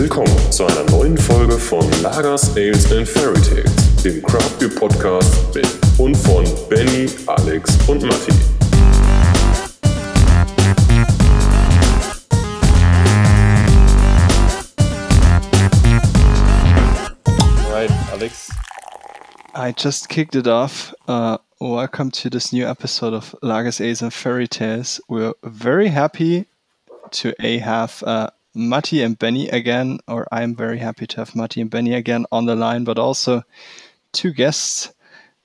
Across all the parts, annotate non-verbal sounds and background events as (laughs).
Willkommen zu einer neuen Folge von Lagers, Ales and Fairy Tales, dem Craft Beer Podcast mit und von Benny, Alex und Matti. Right, Alex. I just kicked it off. Uh, welcome to this new episode of Lagers Ales and Fairy Tales. We're very happy to a have uh, Matti and Benny again, or I'm very happy to have Matti and Benny again on the line, but also two guests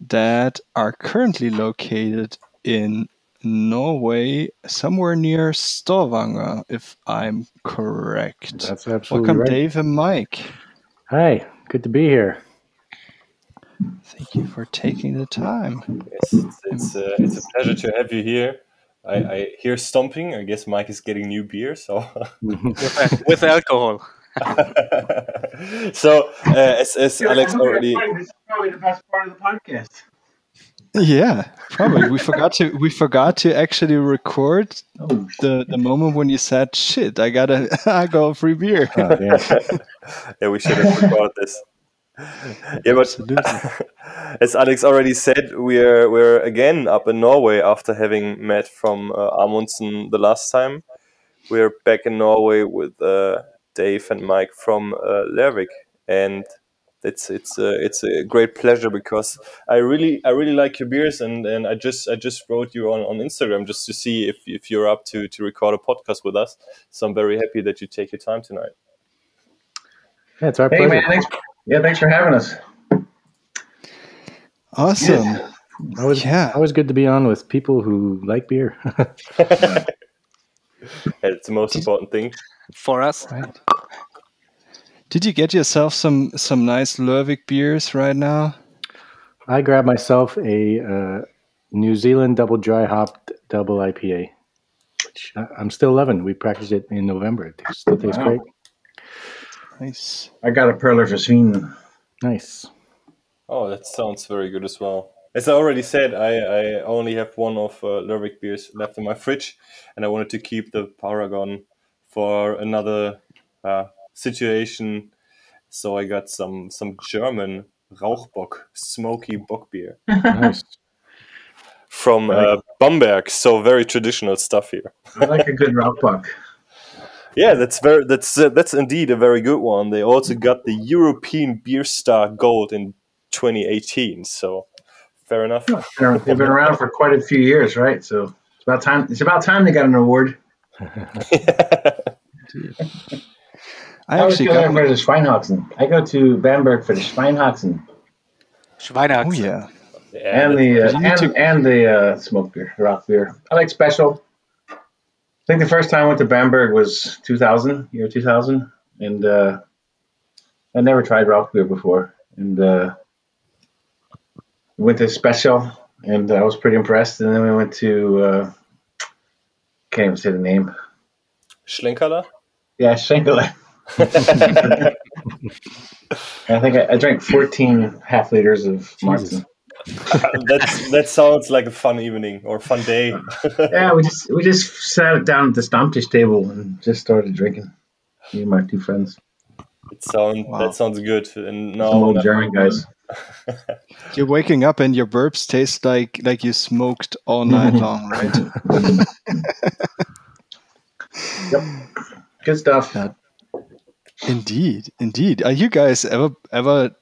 that are currently located in Norway, somewhere near Stavanger, if I'm correct. That's absolutely Welcome, right. Dave and Mike. Hi, good to be here. Thank you for taking the time. Yes, it's it's, uh, it's a pleasure to have you here. I, I hear stomping. I guess Mike is getting new beer. So, (laughs) with alcohol. (laughs) so uh, as, as Alex already This is probably the best part of the podcast. Yeah, probably. We forgot to we forgot to actually record Oh, the the moment when you said, "Shit, I gotta (laughs) I got a free beer." Oh, yeah. yeah, we should have recorded this. Yeah, but (laughs) as Alex already said, we're we're again up in Norway after having met from uh, Amundsen the last time. We're back in Norway with uh, Dave and Mike from uh, Lervig, and it's it's uh, it's a great pleasure because I really I really like your beers, and, and I just I just wrote you on, on Instagram just to see if, if you're up to to record a podcast with us. So I'm very happy that you take your time tonight. Yeah, it's our hey pleasure. man, thanks. Yeah, thanks for having us. Awesome. Always, Yeah. always good to be on with people who like beer. (laughs) It's the most important thing. For us, Right. Did you get yourself some some nice Lervig beers right now? I grabbed myself a uh, New Zealand double dry hopped double IPA, which I- I'm still loving. We practiced it in November. It still tastes Wow. great. Nice. I got a Perler for Sweden. Nice. Oh, that sounds very good as well. As I already said, I, I only have one of uh, Lervig beers left in my fridge, and I wanted to keep the Paragon for another uh, situation. So I got some some German Rauchbock smoky bock beer Nice. from uh, Bamberg. So very traditional stuff here. I like a good rock buck. (laughs) Yeah, that's very that's uh, that's indeed a very good one. They also got the European Beer Star Gold in 2018. So fair enough. They're- They've been around for quite a few years, right? So it's about time. It's about time they got an award. (laughs) I I actually going got. for the Schweinhaxen. I go to Bamberg for the Schweinhaxen Schweinehaxen. Oh yeah. Yeah, and the uh, and, to- and the uh, smoke beer, rock beer. I like Spezial. I think the first time I went to Bamberg was 2000, year 2000, and uh, I never tried rock beer before, and uh, went to Spezial, and I was pretty impressed. And then we went to uh, can't even say the name. Schlenkerla. Yeah, Schenkel. (laughs) (laughs) I think I, I drank 14 half liters of Märzen. That's (laughs) that sounds like a fun evening or fun day. (laughs) Yeah, we just we just sat down at the Stammtisch table and just started drinking. Me and my two friends, It sound Wow. that sounds good. And some now old German guys. (laughs) You're waking up and your burps taste like like you smoked all night long, right? yep. Good stuff. Yeah. Indeed, indeed. Are you guys ever ever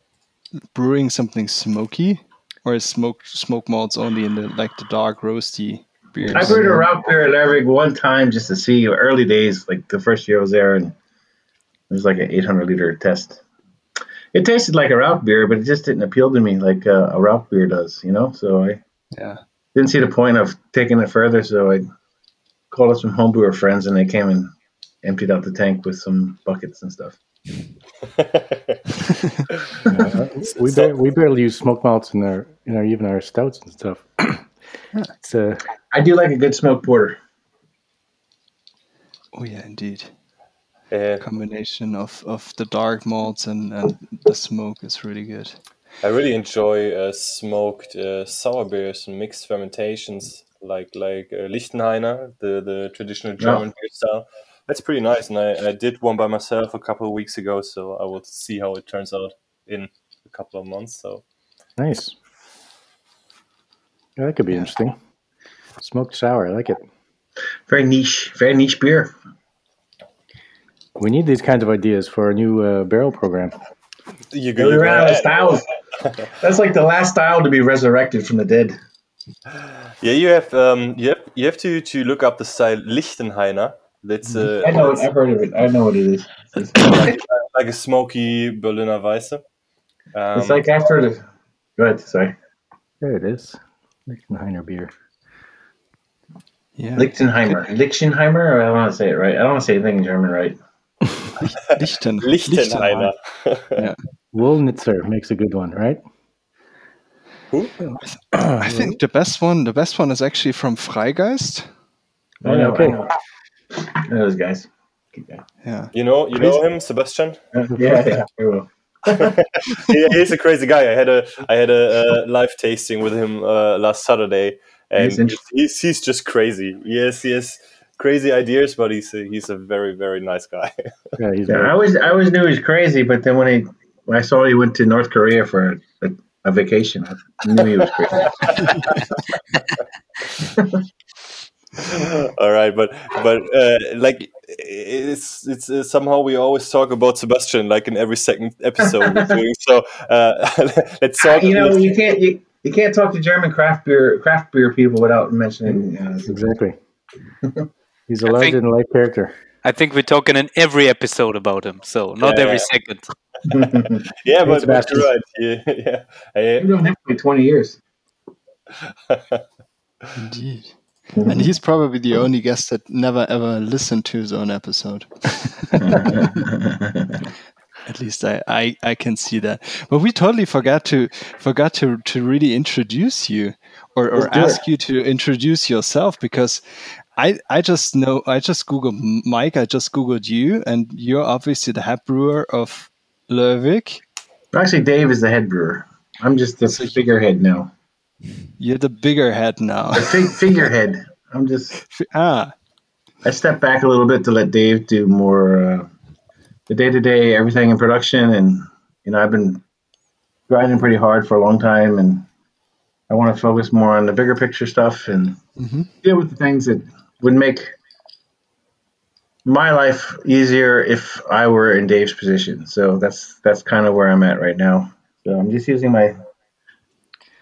brewing something smoky, or is smoke smoke malts only in the like the dark roasty beers? I brewed a route beer at Lervig one time just to see early days, like the first year I was there, and it was like an 800 liter test. It tasted like a route beer, but it just didn't appeal to me like uh, a route beer does, you know. So I Yeah. didn't see the point of taking it further. So I called up some homebrewer friends, and they came and emptied out the tank with some buckets and stuff. (laughs) (laughs) we, bar- we barely use smoke malts in our in our even our stouts and stuff. (clears throat) it's uh, I do like a good smoked porter. Oh yeah, indeed. Yeah, Combination of of the dark malts and and the smoke is really good. I really enjoy uh, smoked uh, sour beers and mixed fermentations, like like uh, Lichtenhainer, the the traditional German beer style. That's pretty nice, and I, I did one by myself a couple of weeks ago, so I will see how it turns out in a couple of months. So Nice. Yeah, that could be interesting. Smoked sour, I like it. Very niche, very niche beer. We need these kinds of ideas for a new uh, barrel program. you We ran out of styles. (laughs) That's like the last style to be resurrected from the dead. Yeah, you have um, you have you have to to look up the style Lichtenhainer. That's uh, I know. I've heard of it. I know what it is. It's, (coughs) like, like a smoky Berliner Weisse. Um, it's like after the. Go ahead. Sorry. There it is. Lichtenhainer beer. Yeah. Lichtenheimer. Lichtenheimer? Or I don't want to say it right. I don't want to say anything in German right. (laughs) Lichten. Lichtenhainer. Yeah. Wöllnitzer makes a good one, right? Who? (coughs) I think the best one, the best one is actually from Freigeist. I know. okay. I know. I know those guys. Yeah. You know, you know him, Sebastian. Uh, yeah, yeah. Very he, he's a crazy guy. I had a I had a, uh live tasting with him uh, last Saturday, and He's he's he's just crazy. Yes, he has crazy ideas, but he's a, he's a very very nice guy. (laughs) Yeah, he's Yeah, I very- always I always knew he was crazy, but then when he when I saw he went to North Korea for a, a vacation, I knew he was crazy. (laughs) (laughs) All right, but but uh, like it's it's uh, somehow we always talk about Sebastian like in every second episode we're doing. (laughs) So uh, (laughs) let's talk. you know, you can't you, you can't talk to German craft beer craft beer people without mentioning. Uh, exactly. He's a larger think- life character. I think we're talking in every episode about him, so not Yeah, every yeah. second. yeah, but, but Sebastian. you're right. Yeah, yeah. I- We've known him for like twenty years. Indeed. And he's probably the only guest that never ever listened to his own episode. (laughs) At least I, I, I can see that. But we totally forgot to forgot to, to really introduce you or, or ask you to introduce yourself because I I just know I just googled Mike, I just googled you and you're obviously the head brewer of Lervig. Actually, Dave is the head brewer. I'm just the So figurehead now. You're the bigger head now. Fig- figurehead. I'm just. (laughs) ah, I stepped back a little bit to let Dave do more uh, the day to day everything in production, and you know I've been grinding pretty hard for a long time, and I want to focus more on the bigger picture stuff and Mhm. deal with the things that would make my life easier if I were in Dave's position. So that's that's kind of where I'm at right now. So I'm just using my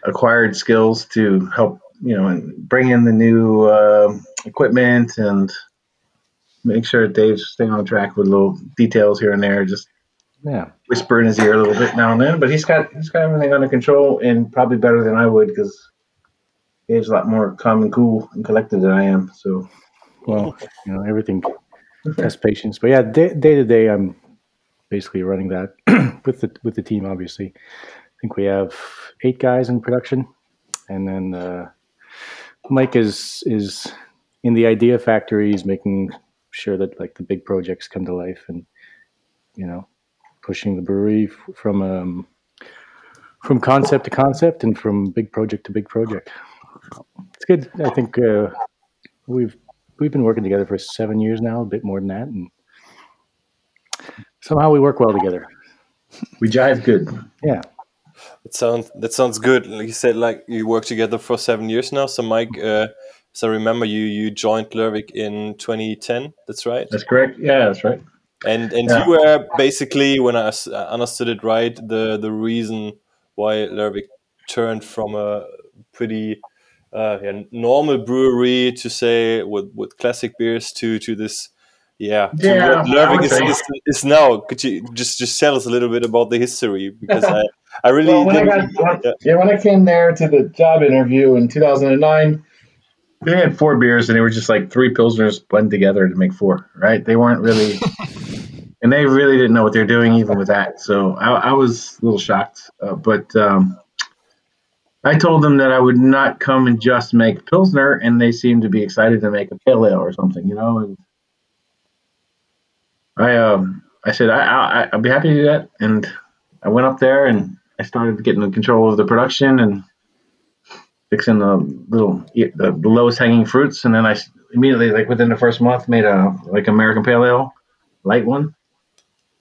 acquired skills to help, you know, and bring in the new uh, equipment and make sure Dave's staying on track with little details here and there. Just Yeah. whisper in his ear a little bit now and then, but he's got he's got everything under control and probably better than I would because Dave's a lot more calm and cool and collected than I am. So Well, you know, everything has patience. But yeah, day, day to day, I'm basically running that (clears throat) with the with the team. Obviously, I think we have eight guys in production, and then uh, Mike is is in the idea factory. He's making sure that like the big projects come to life, and you know, pushing the brewery f- from um, from concept to concept, and from big project to big project. It's good. I think uh, we've we've been working together for seven years now, a bit more than that, and somehow we work well together. we jive good. Yeah, That sounds that sounds good. Like you said, like you work together for seven years now. So Mike, uh, so remember you you joined Lervig in 2010. That's right. That's correct. Yeah, that's right. And and Yeah. you were basically, when I understood it right, the the reason why Lervig turned from a pretty uh, yeah, normal brewery to say with with classic beers to to this. Yeah, Yeah, what I Lervig would is, is, is now. Could you just just tell us a little bit about the history? Because (laughs) I, I really Well, when I got when, yeah. yeah, when I came there to the job interview in 2009, they had four beers and they were just like three pilsners blended together to make four. Right? They weren't really, (laughs) and they really didn't know what they're doing even with that. So I, I was a little shocked, uh, but um, I told them that I would not come and just make pilsner, and they seemed to be excited to make a pale ale or something, you know. And I um I said I, I I'd be happy to do that, and I went up there and I started getting in control of the production and fixing the little the lowest hanging fruits, and then I immediately, like within the first month, made a like American Pale Ale, light one.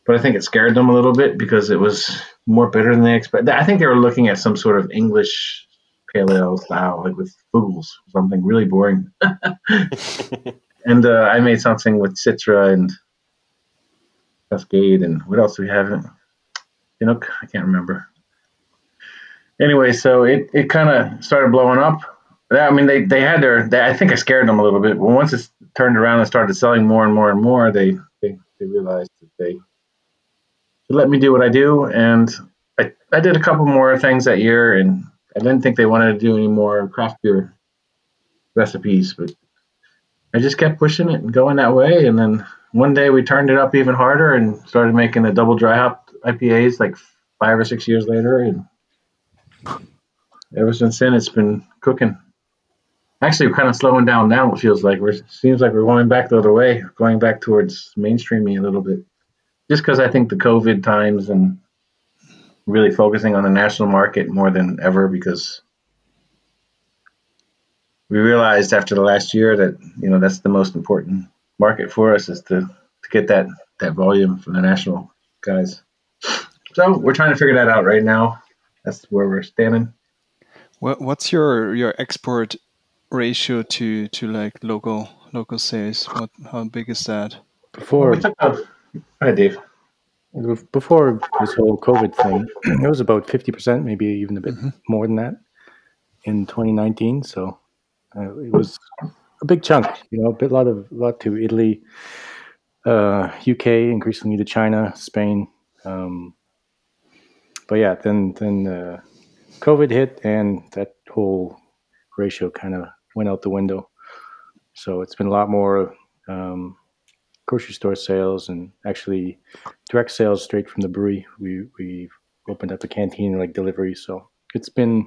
But I think it scared them a little bit because it was more bitter than they expected. I think they were looking at some sort of English pale ale style, like with fools, something really boring. (laughs) and uh, I made something with Citra and Cascade, and what else do we have? You know, I can't remember. Anyway, so it, it kind of started blowing up. I mean, they, they had their. They, I think I scared them a little bit, but once it turned around and started selling more and more and more, they they, they realized that they should let me do what I do, and I, I did a couple more things that year, and I didn't think they wanted to do any more craft beer recipes, but I just kept pushing it and going that way, and then one day we turned it up even harder and started making the double dry hop IPAs like five or six years later, and ever since then it's been cooking. Actually, we're kind of slowing down now. It feels like we're seems like we're going back the other way, going back towards mainstreaming a little bit, just because I think the COVID times and really focusing on the national market more than ever because we realized after the last year that you know that's the most important market for us is to to get that that volume from the national guys. So we're trying to figure that out right now. That's where we're standing. What what's your your export ratio to to like local local sales? What how big is that? Before We took a, hi Dave. before this whole COVID thing, it was about fifty percent, maybe even a bit more than that in 2019. So uh, it was a big chunk, you know, a bit lot of lot to Italy, uh, UK, increasingly to China, Spain. Um, but yeah, then then uh, COVID hit, and that whole ratio kind of went out the window. So it's been a lot more um, grocery store sales and actually direct sales straight from the brewery. We we opened up a canteen like delivery, so it's been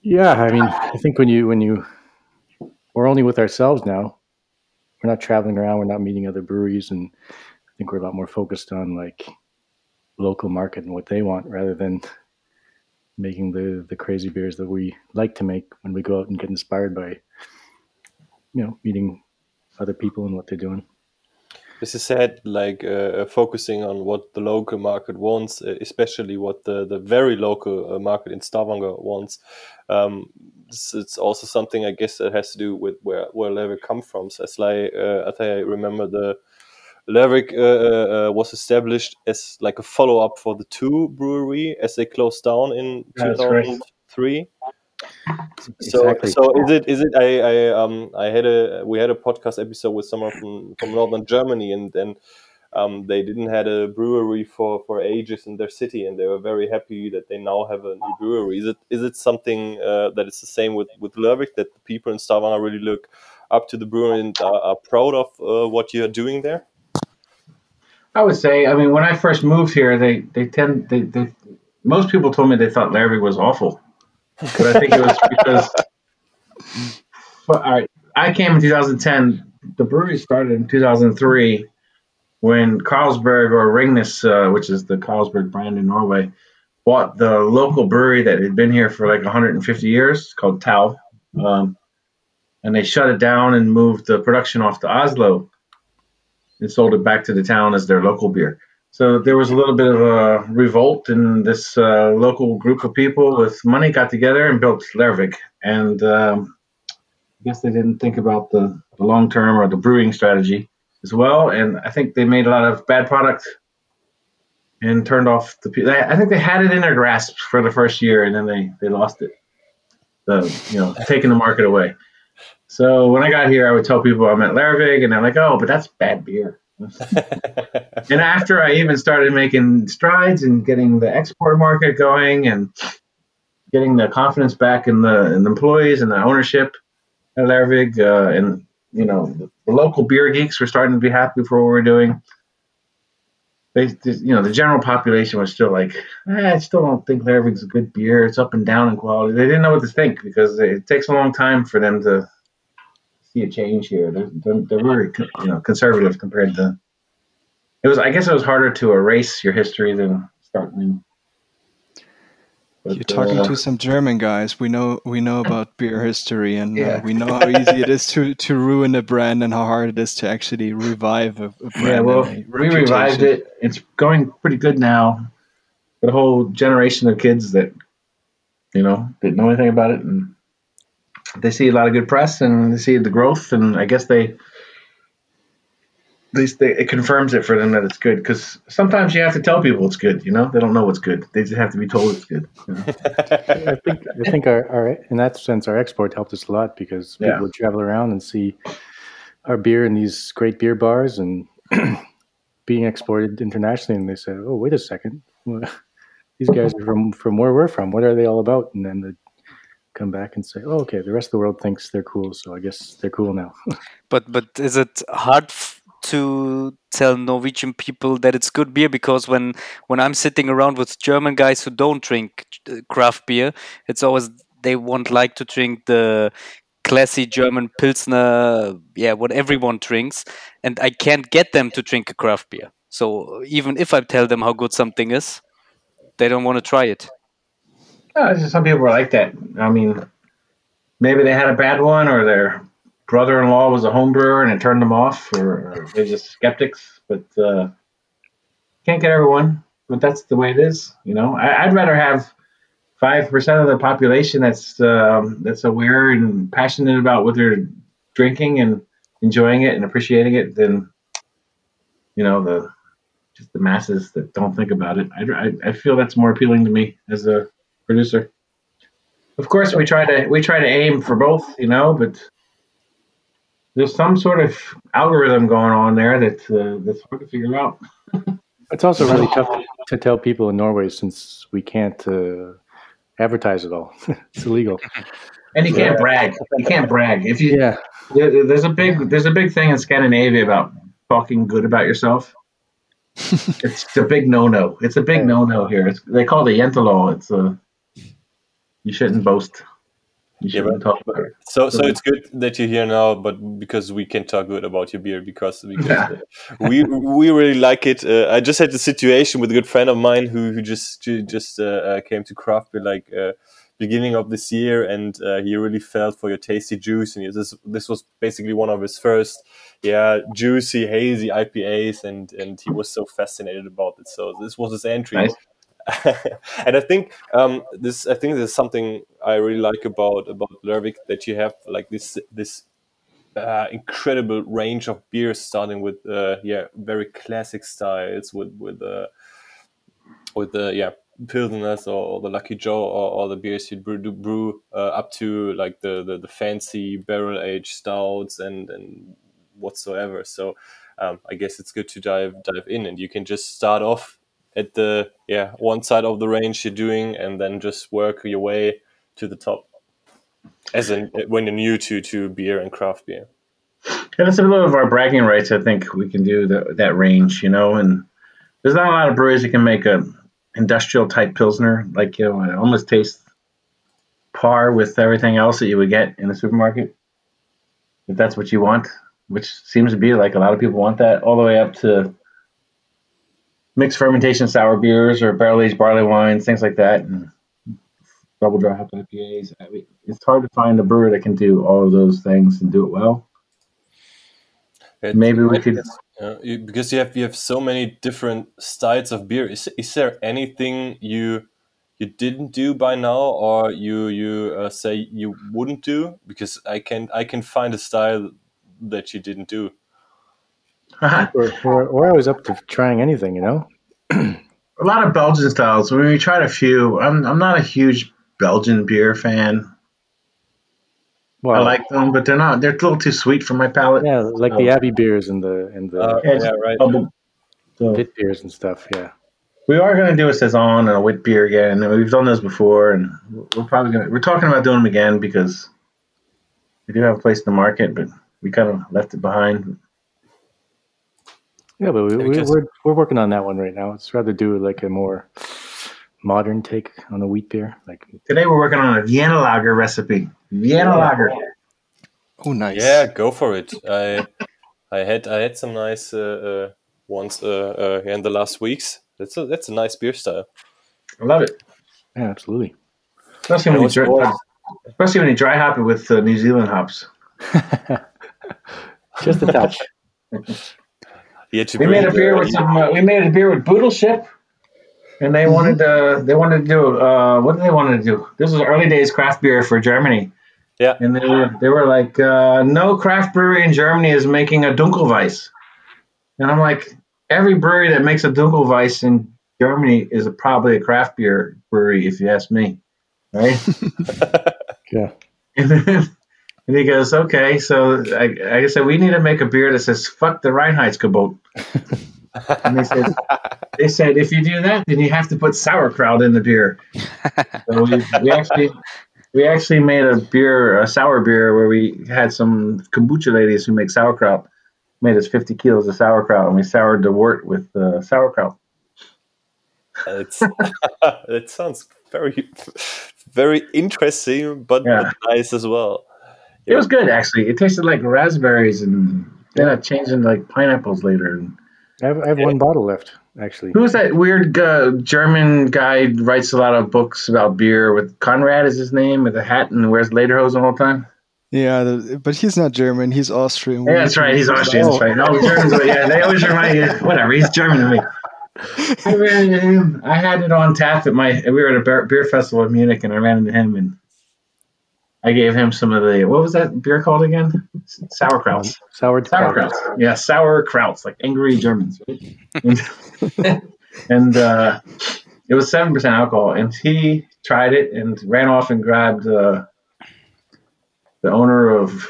yeah. I mean, I think when you when you we're only with ourselves now, we're not traveling around, we're not meeting other breweries, and I think we're a lot more focused on like local market and what they want rather than making the the crazy beers that we like to make when we go out and get inspired by you know meeting other people and what they're doing. This is said like uh, focusing on what the local market wants, uh, especially what the, the very local uh, market in Stavanger wants. Um, it's, also something I guess that has to do with where where Lervig come from. So as like uh, I think I remember the Lervig uh, uh, was established as like a follow up for the two brewery as they closed down in That's 2003. So, Exactly. so is it is it I, I um I had a we had a podcast episode with someone from from northern Germany and then um they didn't had a brewery for for ages in their city and they were very happy that they now have a new brewery. Is it is it something uh, that is the same with with Lervig that the people in Stavanger really look up to the brewery and are, are proud of uh, what you are doing there? I would say, I mean, when I first moved here, they they tend they, they most people told me they thought Larry was awful, but I think it was because. (laughs) But all right, I came in 2010. The brewery started in 2003 when Carlsberg or Ringnes, uh, which is the Carlsberg brand in Norway, bought the local brewery that had been here for like 150 years called Tau. Um, and they shut it down and moved the production off to Oslo and sold it back to the town as their local beer. So there was a little bit of a revolt, and this uh, local group of people with money got together and built Lervig. And um, I guess they didn't think about the, the long term or the brewing strategy as well. And I think they made a lot of bad product and turned off the. people. I think they had it in their grasp for the first year, and then they they lost it. The you know taking the market away. So when I got here, I would tell people I'm at Larvig, and they're like, "Oh, but that's bad beer." (laughs) and after I even started making strides and getting the export market going and getting the confidence back in the, in the employees and the ownership at Larvig, uh, and you know the, local beer geeks were starting to be happy for what we we're doing. They, they- you know, the general population was still like, eh, I still don't think Larvig's a good beer. It's up and down in quality. They didn't know what to think because it takes a long time for them to see a change here. They're, they're, they're very, you know, conservative compared to. It was, I guess, it was harder to erase your history than start new. But, You're talking uh, to some German guys. We know we know about beer history, and Yeah. uh, we know how (laughs) easy it is to, to ruin a brand, and how hard it is to actually revive a, a brand. Yeah, well, we revived it. It's going pretty good now. A whole generation of kids that, you know, didn't know anything about it, and they see a lot of good press and they see the growth, and I guess they, they, they it confirms it for them that it's good. Because sometimes you have to tell people it's good. You know, they don't know what's good. They just have to be told it's good. you know? (laughs) I think I think our, our in that sense our export helped us a lot because people Yeah. would travel around and see our beer in these great beer bars and (clears throat) being exported internationally, and they said, "Oh, wait a second, (laughs) these guys are from from where we're from. What are they all about?" And then they come back and say, "Oh, okay, the rest of the world thinks they're cool, so I guess they're cool now." (laughs) But but is it hard f- to tell Norwegian people that it's good beer? Because when when I'm sitting around with German guys who don't drink uh, craft beer, it's always they won't like to drink the classy German pilsner, yeah, what everyone drinks, and I can't get them to drink a craft beer. So even if I tell them how good something is, they don't want to try it. Some people are like that. I mean, maybe they had a bad one, or their brother-in-law was a home brewer and it turned them off, or, or they're just skeptics. But uh, can't get everyone. But that's the way it is. You know, I, I'd rather have five percent of the population that's um, that's aware and passionate about what they're drinking and enjoying it and appreciating it than you know the just the masses that don't think about it. I, I, I feel that's more appealing to me as a producer. Of course, we try to we try to aim for both, you know, but there's some sort of algorithm going on there that uh, that's hard to figure out. (laughs) It's also really tough to tell people in Norway since we can't uh, advertise it all. (laughs) it's illegal. And you can't brag. You can't brag. If you Yeah, there- there's a big there's a big thing in Scandinavia about talking good about yourself. (laughs) it's a big no no. It's a big no no here. It's, they call it the Jante law. It's a you shouldn't boast. You Yeah, shouldn't talk about it. So, so it's good that you're here now, but because we can talk good about your beer because, because Yeah. we we really like it. Uh, I just had a situation with a good friend of mine who who just ju- just uh, uh, came to craft beer like uh, beginning of this year, and uh, he really felt for your tasty juice, and this this was basically one of his first, yeah, juicy hazy IPAs, and and he was so fascinated about it. So this was his entry. Nice. (laughs) and I think um, this I think there's something I really like about about Lervig that you have like this this uh, incredible range of beers starting with uh, yeah very classic styles with with uh, with the yeah pilsners or, or the Lucky Joe or, or the beers you brew, brew uh, up to like the, the the fancy barrel aged stouts and and whatsoever. So um, I guess it's good to dive dive in and you can just start off at the yeah one side of the range you're doing and then just work your way to the top as in uh, when you're new to to beer and craft beer And that's a little of our bragging rights. I think we can do the, that range, you know. And there's not a lot of breweries that can make a industrial type pilsner, like you know, it almost tastes par with everything else that you would get in a supermarket. If that's what you want, which seems to be like a lot of people want that, all the way up to mixed fermentation sour beers or barrel aged barley wines, things like that, and double dry hop IPAs. I mean, it's hard to find a brewer that can do all of those things and do it well. It- Maybe we could. uh, you, because you have you have so many different styles of beer is, is there anything you you didn't do by now or you you uh, say you wouldn't do because i can i can find a style that you didn't do we're, we're, we're always up to trying anything, you know. a lot of Belgian styles. I mean, we tried a few. I'm I'm not a huge Belgian beer fan. Well, I like them, but they're not. They're a little too sweet for my palate. yeah, like the Abbey beers and the and the uh, Yeah, yeah right Bubble- So pit beers and stuff. Yeah, we are going to do a saison and a wit beer again. and We've done those before, and we're probably going. to We're talking about doing them again because we do have a place in the market, but we kind of left it behind. Yeah, but we, we, because- we're we're working on that one right now. It's rather do like a more modern take on a wheat beer. Like Today we're working on a Vienna lager recipe. Vienna lager. Oh, nice. yeah go for it i i had i had some nice uh, uh ones uh, uh in the last weeks that's a that's a nice beer style I love it. Yeah, absolutely. Especially when, you dry, always- especially when you dry hop it with uh, New Zealand hops. (laughs) Just a touch. (laughs) He had to We bring made a beer with some. Uh, we made a beer with Buddelship, and they wanted to. They wanted to do. Uh, what did they want to do? This was early days craft beer for Germany, Yeah. and they were they were like, uh, no craft brewery in Germany is making a Dunkelweiss, and I'm like, every brewery that makes a Dunkelweiss in Germany is a, probably a craft beer brewery, if you ask me, right? (laughs) (laughs) Yeah. (laughs) And, then, and he goes, okay, so I, I said, we need to make a beer that says, fuck the Reinheitsgebot. and they said, (laughs) they said, if you do that, then you have to put sauerkraut in the beer. so we, we actually, we actually made a beer, a sour beer, where we had some kombucha ladies who make sauerkraut, made us 50 kilos of sauerkraut, and we soured the wort with uh, sauerkraut. It's, it (laughs) sounds very, very interesting, but, Yeah. but nice as well. It was good, actually. It tasted like raspberries, and then I changed into like pineapples later. I have, I have one bottle left, actually. Who's that weird uh, German guy writes a lot of books about beer? With Conrad is his name, with a hat and wears lederhosen all the time. Yeah, the, but he's not German. He's Austrian. Yeah, that's right. He's Austrian. That's right. No, Germans. but Yeah, they always remind you. Whatever. He's German to me. (laughs) I ran into him. I had it on tap at my. We were at a beer, beer festival in Munich, and I ran into him, and I gave him some of the. What was that beer called again? Sauerkrauts. Sour Sauerkrauts. Yeah, sauerkrauts, like angry Germans. Right? (laughs) And, uh, it was seven percent alcohol, and he tried it and ran off and grabbed uh, the owner of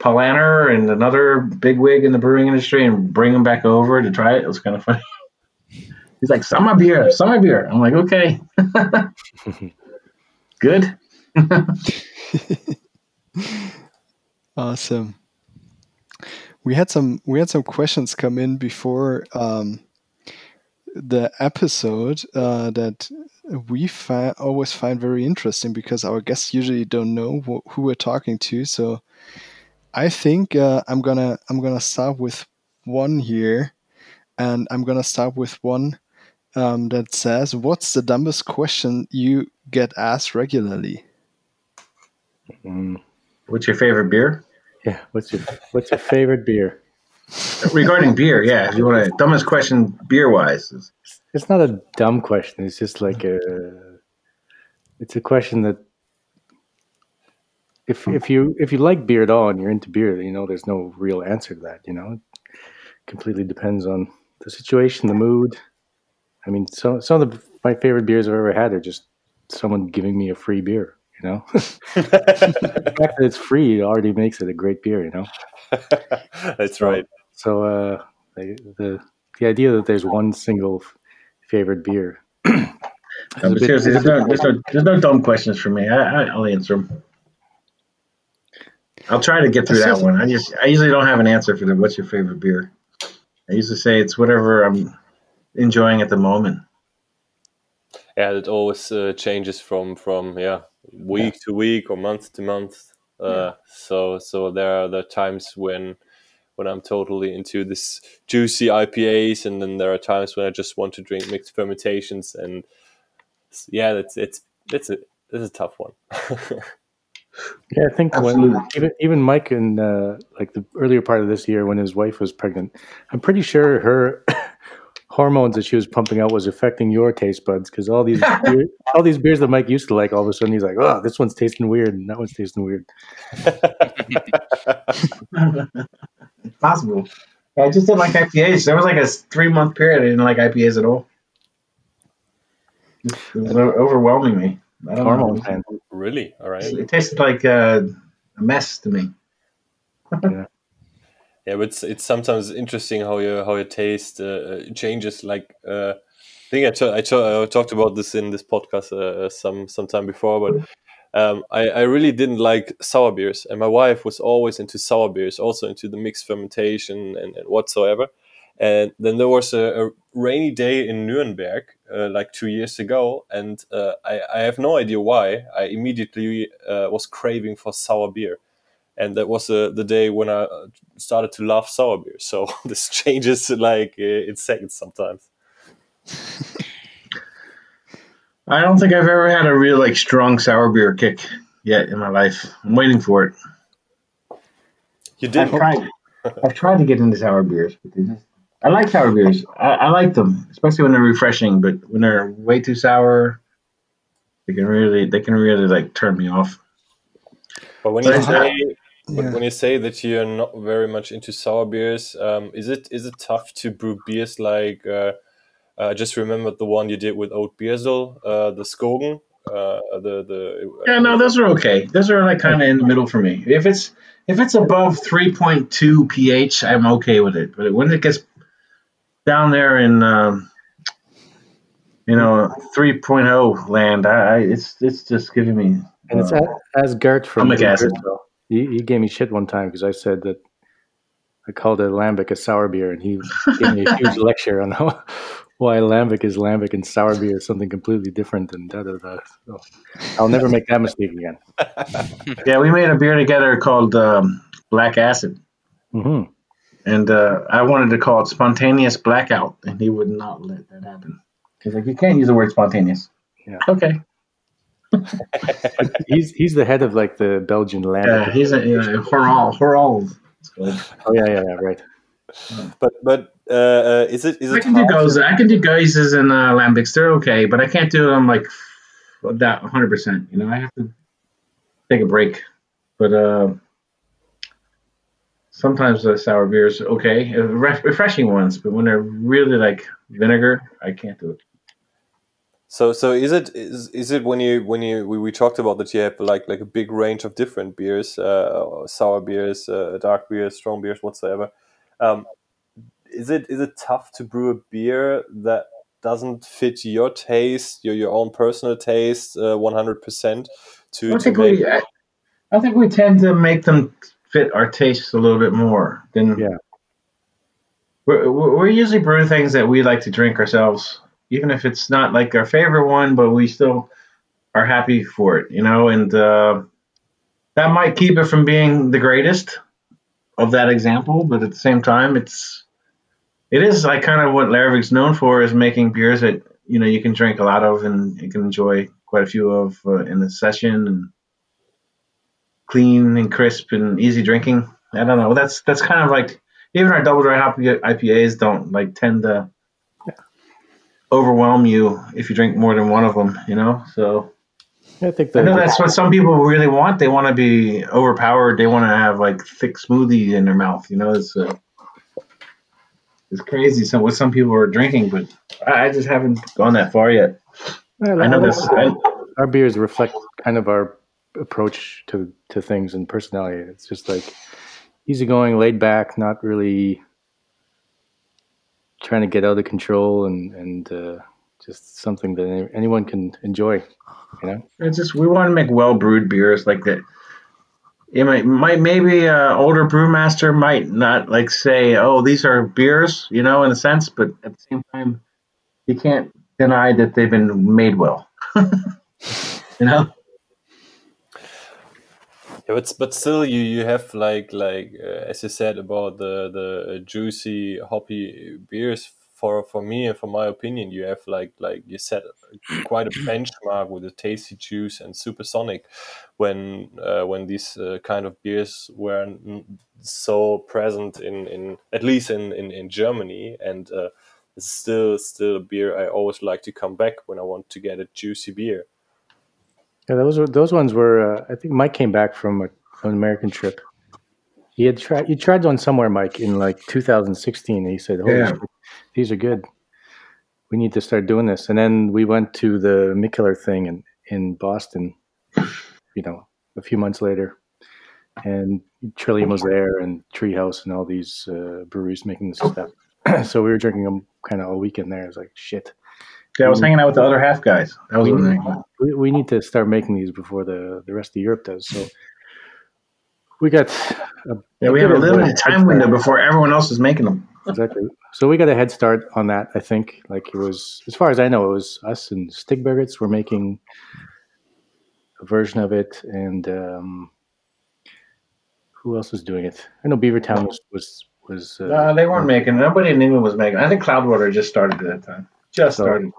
Paulaner and another big wig in the brewing industry, and bring him back over to try it. It was kind of funny. (laughs) He's like, "Summer beer, summer beer." I'm like, "Okay, (laughs) good." (laughs) Awesome. We had some we had some questions come in before um, the episode uh, that we fi- always find very interesting because our guests usually don't know wh- who we're talking to. So I think uh, I'm gonna I'm gonna start with one here, and I'm gonna start with one um, that says, "What's the dumbest question you get asked regularly?" Mm, What's your favorite beer? yeah. What's your What's your favorite beer? Regarding beer, yeah. If you want to, dumbest question beer wise. It's not a dumb question. It's just like a. It's a question that. If if you if you like beer at all and you're into beer, you know there's no real answer to that. You know, it completely depends on the situation, the mood. I mean, so some of the, my favorite beers I've ever had are just someone giving me a free beer. You know, (laughs) the fact that it's free already makes it a great beer. You know. (laughs) That's right. So uh, the, the the idea that there's one single f- favorite beer. (clears throat) No, but bit- seriously, there's no, there's no, there's no dumb questions for me. I, I, I'll answer them. I'll try to get through that one. I just, I usually don't have an answer for the what's your favorite beer. I usually say it's whatever I'm enjoying at the moment. yeah it always uh, changes from from yeah week to week or month to month. Uh, so so there are the times when when i'm totally into this juicy ipas and then there are times when i just want to drink mixed fermentations and yeah that's it's it's a it's a tough one. (laughs) Yeah, I think when even even Mike in uh, like the earlier part of this year when his wife was pregnant, I'm pretty sure her hormones that she was pumping out was affecting your taste buds because all these (laughs) beer, all these beers that Mike used to like, all of a sudden he's like, oh, this one's tasting weird and that one's tasting weird. It's (laughs) possible. I just didn't like IPAs. There was like a three month period I didn't like IPAs at all. It was overwhelming me. I don't Hormone know. fan. really all right It tasted like uh, a mess to me. yeah but it's, it's sometimes interesting how your how your taste uh, uh, changes like uh, i think I I, talked about this in this podcast uh, some some time before but um, I, I really didn't like sour beers and my wife was always into sour beers also into the mixed fermentation and, and whatsoever. And then there was a, a rainy day in nuremberg uh, like two years ago and uh, I, I have no idea why. I immediately uh, was craving for sour beer and that was uh, the day when I uh, started to love sour beer. So (laughs) this changes like uh, in seconds sometimes. I don't think I've ever had a real like strong sour beer kick yet in my life. I'm waiting for it. You I've did. tried. I've tried to get into sour beers, but they just. I like sour beers. I, I like them, especially when they're refreshing. But when they're way too sour, they can really they can really like turn me off. But when you say but Yeah. when you say that you're not very much into sour beers, um, is it is it tough to brew beers like? Uh, I just remembered the one you did with Oud Beersel, uh, the Skogen, uh, the the. Yeah, no, those are okay. Those are like kind of in the middle for me. If it's if it's above three point two pH, I'm okay with it. But when it gets down there in um, you know 3.0 land, I, I it's it's just giving me. And it's uh, as, as Gert from Stomach acid. Bristol. He, he gave me shit one time because I said that I called a lambic a sour beer, and he gave me a huge (laughs) lecture on (laughs) how, why lambic is lambic and sour beer is something completely different. And da da da. So I'll never make that mistake again. (laughs) yeah, we made a beer together called um, Black Acid, hmm and uh, I wanted to call it Spontaneous Blackout, and he would not let that happen. He's like, you can't use the word spontaneous. Yeah. Okay. (laughs) He's he's the head of like the Belgian lambic. Yeah, he's a you know, Horal. Horal. Oh yeah, yeah, yeah, right. But but uh, uh, is it is I it can do hard goes. I can do geuzes and uh, lambics. They're okay, but I can't do them like that 100. percent You know, I have to take a break. But uh, sometimes the sour beers okay, re- refreshing ones. But when they're really like vinegar, I can't do it. So so is it is, is it when you when you we, we talked about that you have like like a big range of different beers, uh, sour beers, uh, dark beers, strong beers, whatsoever. Um, is it is it tough to brew a beer that doesn't fit your taste, your your own personal taste, uh, one hundred percent? I To to think make we. I, I think we tend to make them fit our tastes a little bit more than. Yeah. We're, we're we're usually brew things that we like to drink ourselves, even if it's not like our favorite one, but we still are happy for it, you know. And uh, that might keep it from being the greatest of that example, but at the same time, it's it is like kind of what Larvik's known for is making beers that you know you can drink a lot of and you can enjoy quite a few of uh, in a session and clean and crisp and easy drinking. I don't know. That's that's kind of like even our double dry hop IPAs don't like tend to overwhelm you if you drink more than one of them. You know, so I think I the, know that's what some people really want. They want to be overpowered. They want to have like thick smoothie in their mouth. You know, it's uh, it's crazy. Some what some people are drinking, but I I just haven't gone that far yet. Well, I know I- this. I, our beers reflect kind of our approach to to things and personality. It's just like easygoing, laid back, not really trying to get out of control, and and uh, just something that anyone can enjoy. You know, It's just we want to make well brewed beers like that. It might, might maybe a older brewmaster might not like say, "Oh, these are beers," you know, in a sense, but at the same time, you can't deny that they've been made well. (laughs) you know, Yeah, but but still, you you have like like uh, as you said about the the juicy hoppy beers. For for me and for my opinion, you have like like you set quite a (clears throat) benchmark with the tasty juice and supersonic when uh, when these uh, kind of beers were so present in in at least in in, in Germany and. Uh, it's still still a beer I always like to come back when I want to get a juicy beer. Yeah, those were those ones were. Uh, I think Mike came back from a, an American trip. He had tried. He tried one somewhere, Mike, in like 2016. And he said, "Holy Yeah. shit, these are good. We need to start doing this." And then we went to the Mikkeller thing in in Boston. You know, a few months later, and Trillium was there, and Treehouse, and all these uh, breweries making this stuff. (clears throat) so we were drinking them kind of all weekend there. I was like, "Shit, yeah, I was hanging out with the other half guys. That was we, we, we need to start making these before the the rest of Europe does." So we got a, Yeah, we have a of limited time window before everyone else is making them. exactly. So we got a head start on that. I think, like it was, as far as I know, it was us and Stigbergets were making a version of it, and um, who else was doing it? I know Beavertown was was was. Uh, Uh, they weren't making. Nobody in England was making. I think Cloudwater just started at that time. Just So- started.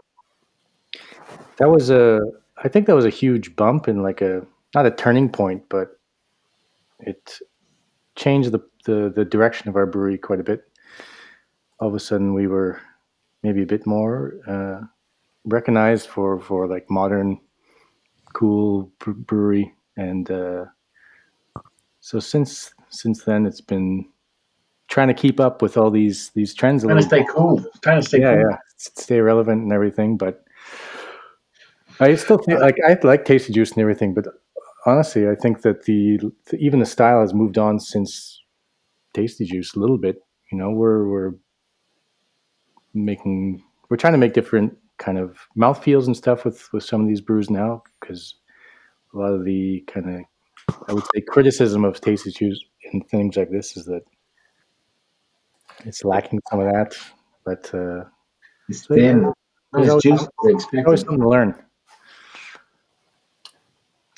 That was a I think that was a huge bump and like a not a turning point, but it changed the, the the direction of our brewery quite a bit. All of a sudden, we were maybe a bit more uh, recognized for for like modern, cool brewery, and uh, so since since then, it's been trying to keep up with all these these trends. Trying to stay cool. Trying to stay yeah, cool. yeah, stay relevant and everything, but I still think like I like tasty juice and everything, but honestly, I think that the even the style has moved on since tasty juice a little bit. You know, we're we're making we're trying to make different kind of mouth feels and stuff with with some of these brews now because a lot of the kind of I would say criticism of tasty juice and things like this is that it's lacking some of that. But uh, it's thin. There's always, there's always something to learn.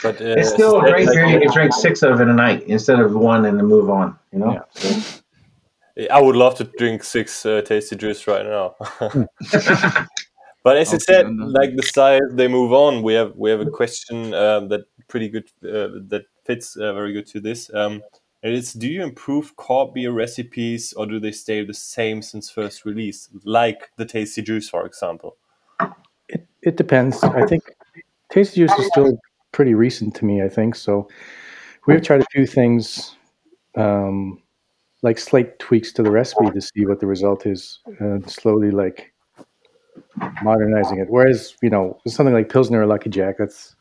But uh, it's still a great beer. You can drink six of in a night instead of one and then move on. You know. Yeah. So. I would love to drink six uh, tasty juice right now. (laughs) (laughs) but as I said, like the size, they move on. We have we have a question um, that pretty good uh, that fits uh, very good to this. Um, and it's do you improve core beer recipes or do they stay the same since first release, like the tasty juice, for example? It it depends. I think tasty juice is still pretty recent to me. I think so. We've tried a few things. Um, like slight tweaks to the recipe to see what the result is, and slowly like modernizing it. Whereas you know something like Pilsner or Lucky Jack, that's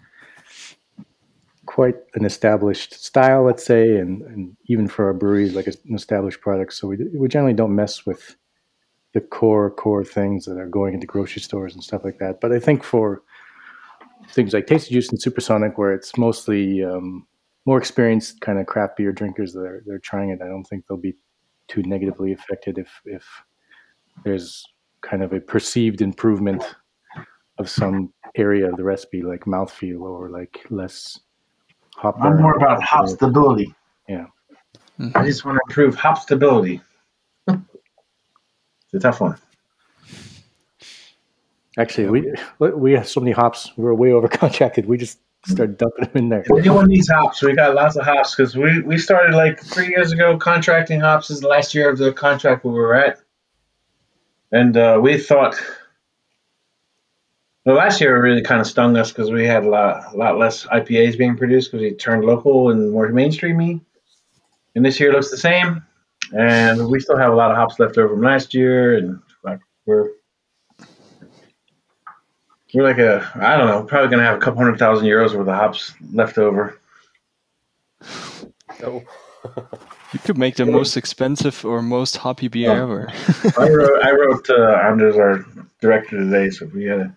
quite an established style, let's say, and, and even for our breweries, like an established product. So we we generally don't mess with the core core things that are going into grocery stores and stuff like that. But I think for things like Tasty Juice and Supersonic, where it's mostly um, more experienced kind of craft beer drinkers that are they're trying it. I don't think they'll be too negatively affected if if there's kind of a perceived improvement of some area of the recipe, like mouthfeel or like less hop. I'm more about hop stability. Yeah, mm-hmm. I just want to improve hop stability. it's a tough one. Actually, (laughs) we we have so many hops. We're way over contracted. We just started dumping them in there. Anyone needs hops. We got lots of hops because we, we started like three years ago contracting hops. Is the last year of the contract we were at, and uh, we thought. Well, last year really kind of stung us because we had a lot, a lot less IPAs being produced because we turned local and more mainstreamy. And this year looks the same, and we still have a lot of hops left over from last year, and like we're we're like a, I don't know, probably gonna have a couple hundred thousand euros worth of hops left over. (laughs) Oh. you could make the most expensive or most hoppy beer oh. ever. I wrote, I wrote uh, Anders, our director today, so we had a,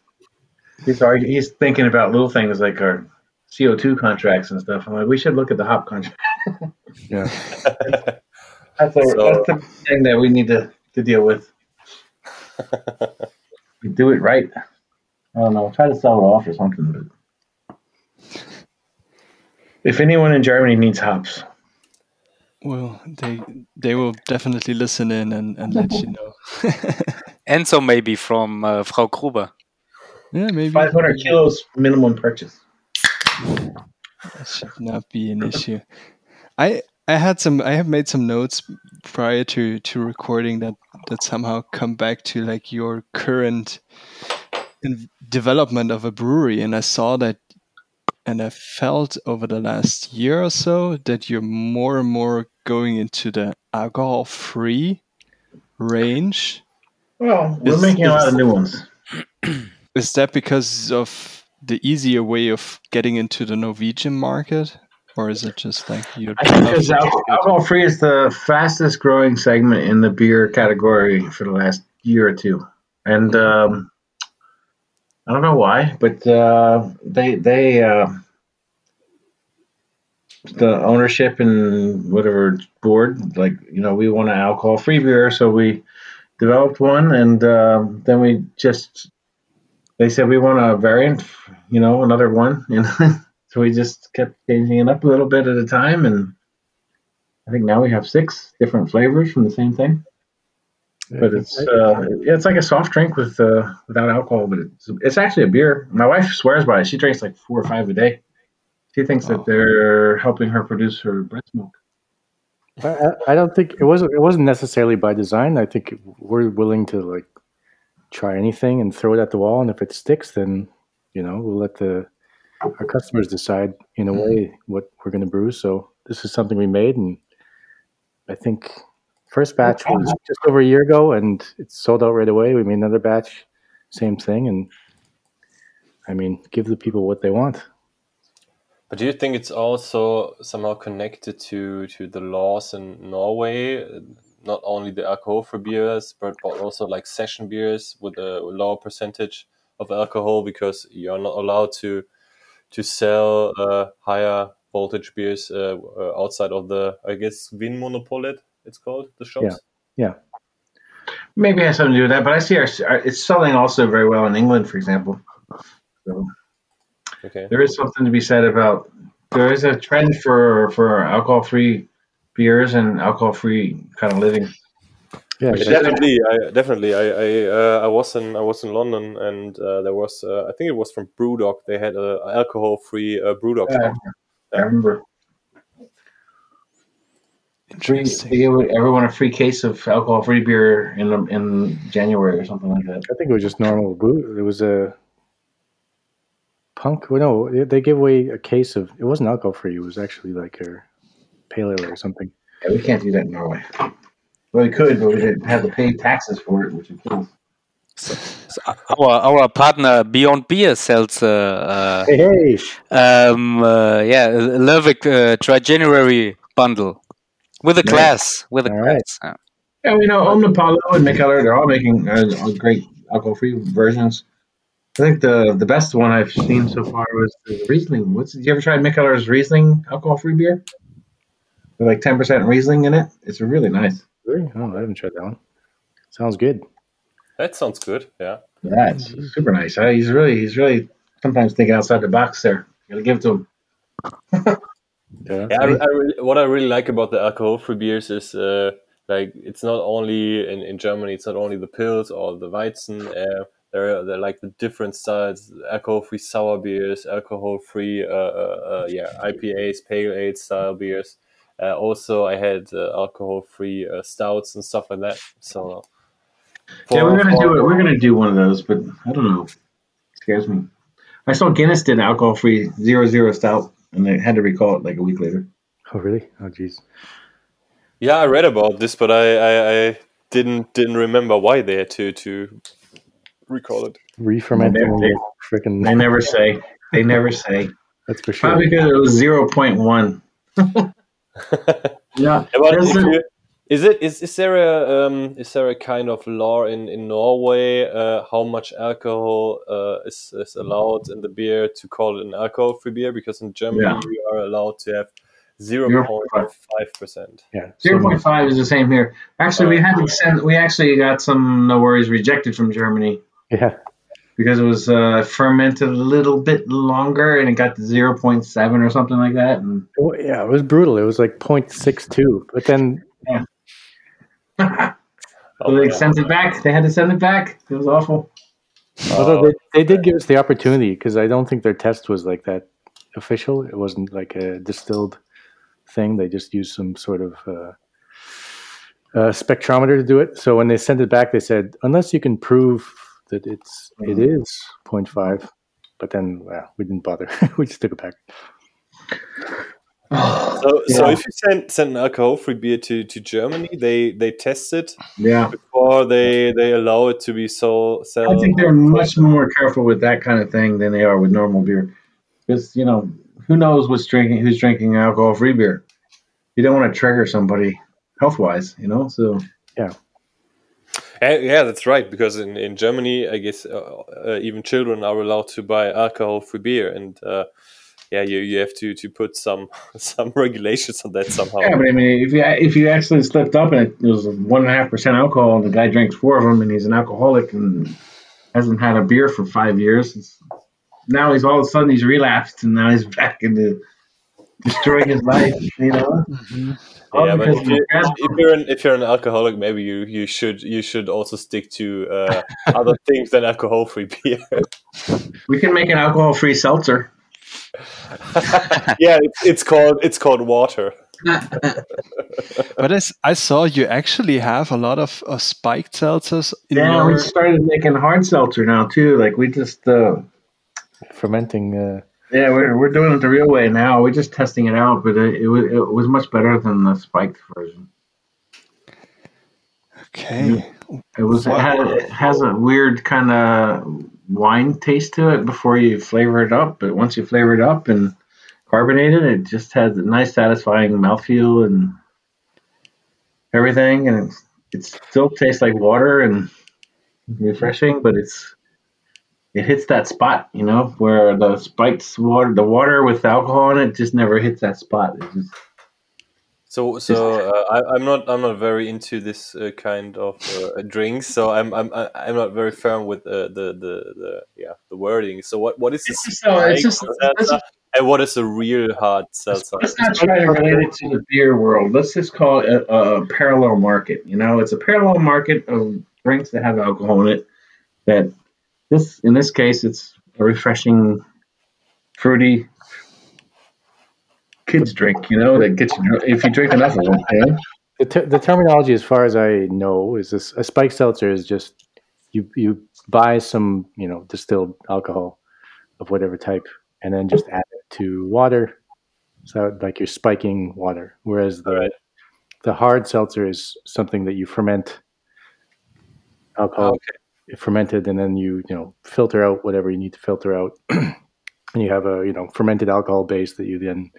he's already, he's thinking about little things like our CO2 contracts and stuff. I'm like, we should look at the hop contract. (laughs) yeah. (laughs) that's, a, so, that's the thing that we need to, to deal with. we do it right. I don't know. Try to sell it off or something. But if anyone in Germany needs hops, well, they they will definitely listen in and, and let you know. (laughs) and so maybe from uh, Frau Gruber. Yeah, maybe 500 kilos minimum purchase. That should not be an issue. I I had some I have made some notes prior to to recording that that somehow come back to like your current in development of a brewery, and I saw that, and I felt over the last year or so that you're more and more going into the alcohol-free range. Well, we're is, making a lot of new ones. (clears throat) Is that because of the easier way of getting into the Norwegian market? Or is it just like you? I think because alcohol free is the fastest growing segment in the beer category for the last year or two, and um, I don't know why, but uh, they they uh, the ownership and whatever board like you know we want an alcohol free beer, so we developed one, and uh, then we just they said we want a variant, you know, another one, (laughs) and so we just kept changing it up a little bit at a time, and I think now we have six different flavors from the same thing. But it's uh, yeah, it's like a soft drink with uh, without alcohol, but it's it's actually a beer. My wife swears by it. She drinks like four or five a day. She thinks Oh. that they're helping her produce her breast milk. I, I- I don't think it wasn't. It wasn't necessarily by design. I think we're willing to like try anything and throw it at the wall, and if it sticks, then you know we'll let the our customers decide in a way what we're going to brew. So this is something we made, and I think first batch was just over a year ago, and it sold out right away. We made another batch, same thing, and I mean, give the people what they want. But do you think it's also somehow connected to to the laws in Norway? Not only the alcohol for beers, but, but also like session beers with a lower percentage of alcohol, because you're not allowed to to sell uh, higher voltage beers uh, outside of the, I guess, Vinmonopolet. It's called the shops. Yeah. Maybe it has something to do with that, but I see our, our it's selling also very well in England, for example. So Okay. there is something to be said about there is a trend for for alcohol free beers and alcohol free kind of living. Yeah, Which definitely, I definitely, I I, uh, I was in I was in London, and uh, there was uh, I think it was from BrewDog. They had a alcohol-free uh, BrewDog. Yeah. I remember free, they gave everyone a free case of alcohol free beer in in January or something like that. I think it was just normal brew. It was a punk. Well, no, they- they gave away a case of. It wasn't alcohol free. It was actually like a pale ale or something. Yeah, we can't do that in Norway. Well, we could, but we didn't have to pay taxes for it, which is cool. So our our partner Beyond Beer sells uh, Hey, hey! uh, um, uh, yeah a Lervig uh, Dry January bundle with a Nice. glass with a All right. glass. Yeah. Yeah, we know Omnipollo and Mikkeller, they're all making uh, all great alcohol free versions. I think the the best one I've seen so far was the Riesling. What's did you ever try Mikkeller's Riesling alcohol free beer? With like ten percent Riesling in it. It's really nice. Really? Oh, I haven't tried that one. Sounds good. That sounds good. Yeah. Yeah, it's super nice. Uh, he's really he's really sometimes thinking outside the box there. Gotta give it to him. (laughs) Yeah. Yeah, I, I really, what I really like about the alcohol-free beers is uh, like it's not only in, in Germany, it's not only the Pils or the Weizen. Uh, they're they're like the different styles: alcohol-free sour beers, alcohol-free uh, uh, uh, yeah IPAs, pale ale style beers. Uh, also, I had uh, alcohol-free uh, stouts and stuff like that. So yeah, we're gonna for- do it. We're gonna do one of those, but I don't know. scares me. I saw Guinness did alcohol free zero zero stout, and they had to recall it like a week later. Oh, really? Oh, jeez. Yeah, I read about this, but I, I, I didn't didn't remember why they had to to recall it. Re-fermenting. They- Freaking. They never say. They never say. (laughs) That's for sure. Probably because it was zero point one. (laughs) (laughs) Yeah, Yeah, if you- is it is is there a um, is there a kind of law in in Norway uh, how much alcohol uh, is is allowed in the beer to call it an alcohol free beer? Because in Germany Yeah. you are allowed to have zero point five percent. Yeah. Zero so- point is the same here. Actually, we had to send. We actually got some no worries rejected from Germany Yeah. because it was uh, fermented a little bit longer and it got to zero point seven or something like that. And yeah, it was brutal. It was like 0.62. But then, so they sent it back. They had to send it back. It was awful. although they, they did give us the opportunity because I don't think their test was like that official. It wasn't like a distilled thing. They just used some sort of uh, uh, spectrometer to do it. So when they sent it back, they said, unless you can prove that it's it is 0.5. But then, well, we didn't bother. (laughs) we just took it back. So so if you send send an alcohol free beer to, to Germany, they they test it Yeah, before they they allow it to be sold. I think they're much more careful with that kind of thing than they are with normal beer. Because you know, who knows what's drinking, who's drinking alcohol-free beer. You don't want to trigger somebody health-wise, you know. So Uh, yeah, that's right. Because in, in Germany, I guess uh, uh, even children are allowed to buy alcohol-free beer, and uh, yeah, you, you have to, to put some (laughs) some regulations on that somehow. Yeah, but I mean, if you if you actually slipped up and it was one and a half percent alcohol, and the guy drinks four of them, and he's an alcoholic and hasn't had a beer for five years, now he's all of a sudden he's relapsed, and now he's back into destroying his life. You know. All Yeah, but if, you, if, you're an if you're an alcoholic, maybe you, you should you should also stick to uh, other (laughs) things than alcohol-free beer. we can make an alcohol-free seltzer. (laughs) yeah, it's, it's called it's called water. But i saw you actually have a lot of uh, spiked seltzers in Yeah, your. we started making hard seltzer now too. Like we just, uh, Fermenting. Uh, yeah, we're we're doing it the real way now. We're just testing it out, but it, it was it was much better than the spiked version. Okay. It was it, had, it has a weird kind of wine taste to it before you flavor it up, but once you flavor it up and carbonate it, it just has a nice, satisfying mouthfeel and everything, and it's, it still tastes like water and refreshing, but it's it hits that spot, you know, where the spiked water, the water with alcohol in it, just never hits that spot. It just So so uh, I, I'm not I'm not very into this uh, kind of uh, drinks. So I'm I'm I- I'm not very firm with uh, the, the the yeah the wording. So what what is the It's just so- it's just- spiked this seltzer and what is a real hard seltzer? Let's not try to relate it to the beer world. Let's just call it a, a parallel market. You know, it's a parallel market of drinks that have alcohol in it. That this, in this case, it's a refreshing, fruity kids drink. You know, that gets you if you drink enough of them. You know? the, ter- the terminology, as far as I know, is this a spike seltzer is just you you buy some you know distilled alcohol of whatever type and then just add it to water, so like you're spiking water. Whereas the Alright. the hard seltzer is something that you ferment alcohol fermented and then you you know filter out whatever you need to filter out (clears throat) and you have a you know fermented alcohol base that you then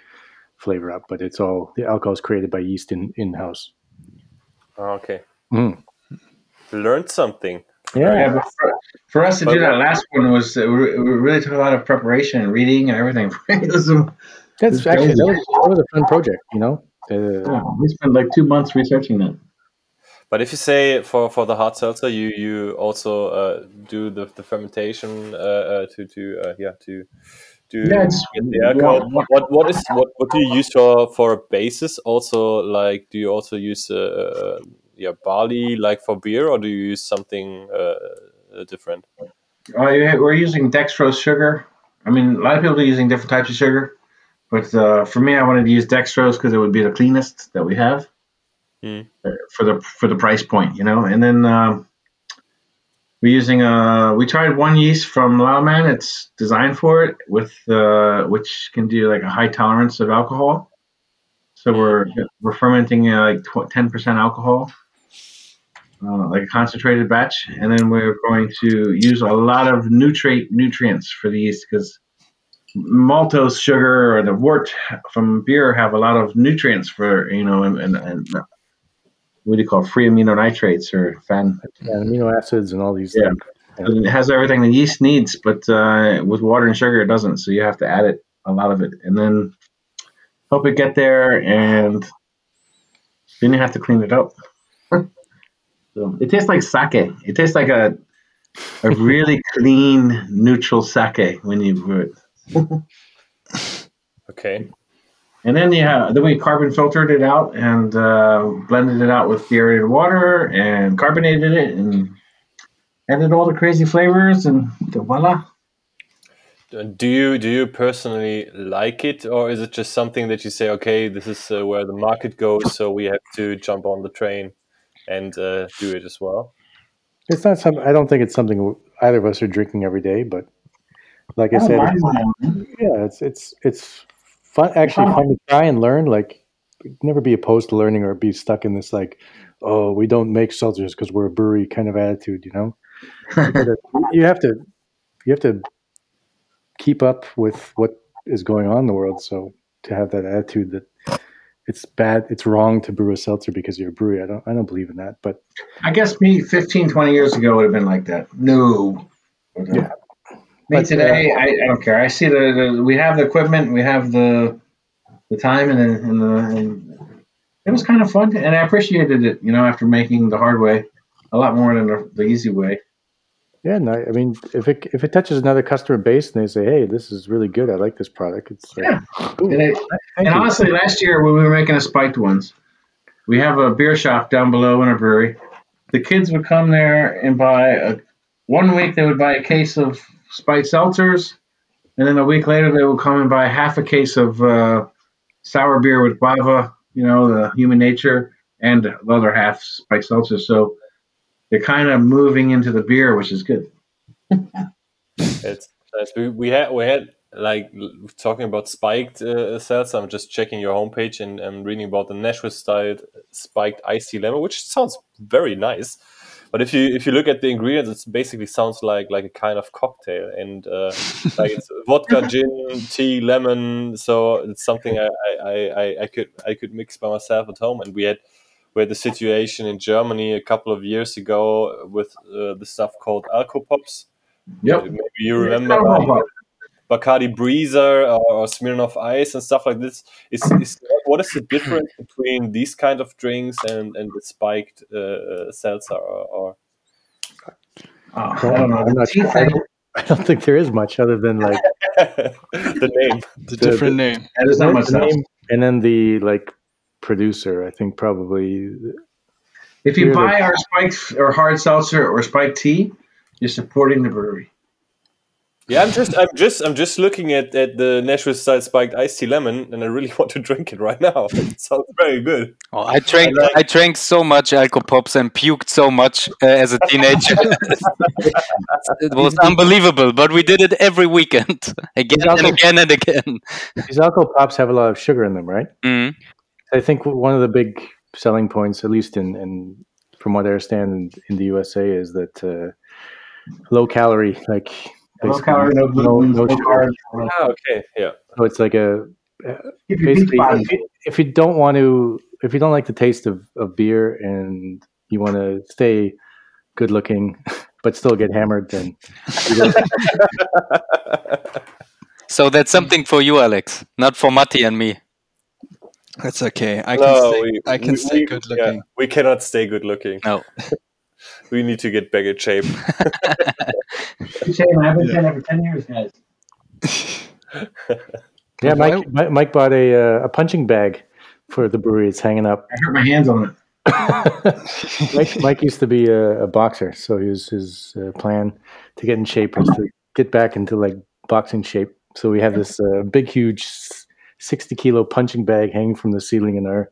flavor up but it's all the alcohol is created by yeast in in house Oh, okay, Mm. learned something. yeah Yeah, but for, for us to do that last one was uh, we, we really took a lot of preparation and reading and everything. (laughs) It was, that's It's actually that was, that was a fun project you know uh, yeah, we spent like two months researching that. But if you say for, for the hard seltzer, you you also uh, do the, the fermentation uh, uh, to to uh, yeah to to get the yeah. What what is what, what do you use for for a basis? Also, like do you also use uh, uh, yeah barley like for beer, or do you use something uh, uh, different? Yeah, we're using dextrose sugar. I mean, a lot of people are using different types of sugar, but uh, for me, I wanted to use dextrose because it would be the cleanest that we have uh, for the for the price point, you know. And then um, we're using a. we tried one yeast from Lallemand. It's designed for it with uh, which can do like a high tolerance of alcohol. So we're we're fermenting uh, like ten percent alcohol uh, like a concentrated batch, and then we're going to use a lot of nutrient nutrients for the yeast because maltose sugar or the wort from beer have a lot of nutrients for you know and, and, and what do you call it? free amino nitrates or fan. and amino acids and all these Yeah. things. It has everything the yeast needs, but uh, with water and sugar it doesn't. So you have to add it a lot of it, and then help it get there, and then you have to clean it up. (laughs) so it tastes like sake. It tastes like a a really (laughs) clean, neutral sake when you brew it. (laughs) Okay, And then yeah, then we carbon filtered it out and uh, blended it out with deaerated water and carbonated it and added all the crazy flavors and voila. do you do you personally like it, or is it just something that you say, okay, this is uh, where the market goes, so we have to jump on the train and uh, do it as well? It's not some. I don't think it's something either of us are drinking every day, but like I don't said, it's- yeah, it's it's it's fun. Actually, oh. fun to try and learn. Like, never be opposed to learning or be stuck in this like, oh, we don't make seltzers because we're a brewery kind of attitude. You know, you gotta- (laughs) you have to you have to keep up with what is going on in the world. So to have that attitude that it's bad, it's wrong to brew a seltzer because you're a brewery. I don't I don't believe in that. But I guess me 15, 20 years ago would have been like that. No. Yeah. Me But, today, I, I don't care. I see the, the we have the equipment, we have the the time, and the, and the and it was kind of fun, and I appreciated it. You know, after making the hard way, a lot more than the, the easy way. Yeah, no, I mean, if it if it touches another customer base and they say, "Hey, this is really good. I like this product," it's like, Yeah. "Ooh, And, it, and honestly, last year when we were making the spiked ones, we have a beer shop down below in a brewery. The kids would come there and buy a. One week they would buy a case of spiked seltzers, and then a week later they will come and buy half a case of uh, sour beer with guava, you know, the human nature, and the other half spiked seltzers. So they're kind of moving into the beer, which is good. (laughs) It's nice. We, we had we had like talking about spiked uh. I'm just checking your homepage and I'm reading about the Nashville style spiked tea lemon, which sounds very nice. But if you if you look at the ingredients, it basically sounds like like a kind of cocktail, and uh, like it's (laughs) vodka, gin, tea, lemon. So it's something I, I, I, I could I could mix by myself at home. And we had we had the situation in Germany a couple of years ago with uh, the stuff called Alcopops. Yep. Maybe you remember like, Bacardi Breezer or, or Smirnoff Ice and stuff like this. Is, is what is the difference (clears throat) between these kind of drinks and, and the spiked uh, uh, seltzer or, or Oh, I don't know. I'm not sure. I don't, I don't think there is much other than like (laughs) the name? The different name. Yeah, there's not much the name and then the like producer. I think probably If you Beer buy our spiked or hard seltzer or spiked tea, you're supporting the brewery. Yeah, I'm just I'm just I'm just looking at, at the Nashville style spiked iced tea lemon, and I really (laughs) want to drink it right now. (laughs) It sounds very good. Oh, I drank I like- I drank so much Alco Pops and puked so much uh, as a teenager. (laughs) it was unbelievable, but we did it every weekend, again and Alco- again and again. these alcohol pops have a lot of sugar in them, right? Mm. I think one of the big selling points, at least in, in from what I understand in, in the USA, is that uh, low calorie, like Low basically calorie, no gluten, no sugar. carbs. Ah, okay, yeah. So it's like a Keep your basically if you, if you don't want to if you don't like the taste of, of beer and you want to stay good looking (laughs) but still get hammered then (laughs) So that's something for you, Alex, not for Matti and me. That's okay. I can No, stay, we- I can we- stay we- good yeah, looking. we cannot stay good looking. No. (laughs) We need to get back in shape. Shame, I've been saying that for 10 years, guys. (laughs) yeah Mike, Mike Mike bought a uh, a punching bag for the brewery it's hanging up I hurt my hands on it. (laughs) Mike, Mike used to be a, a boxer so his his uh, plan to get in shape was to get back into like boxing shape so we have this uh, big huge 60 kilo punching bag hanging from the ceiling in our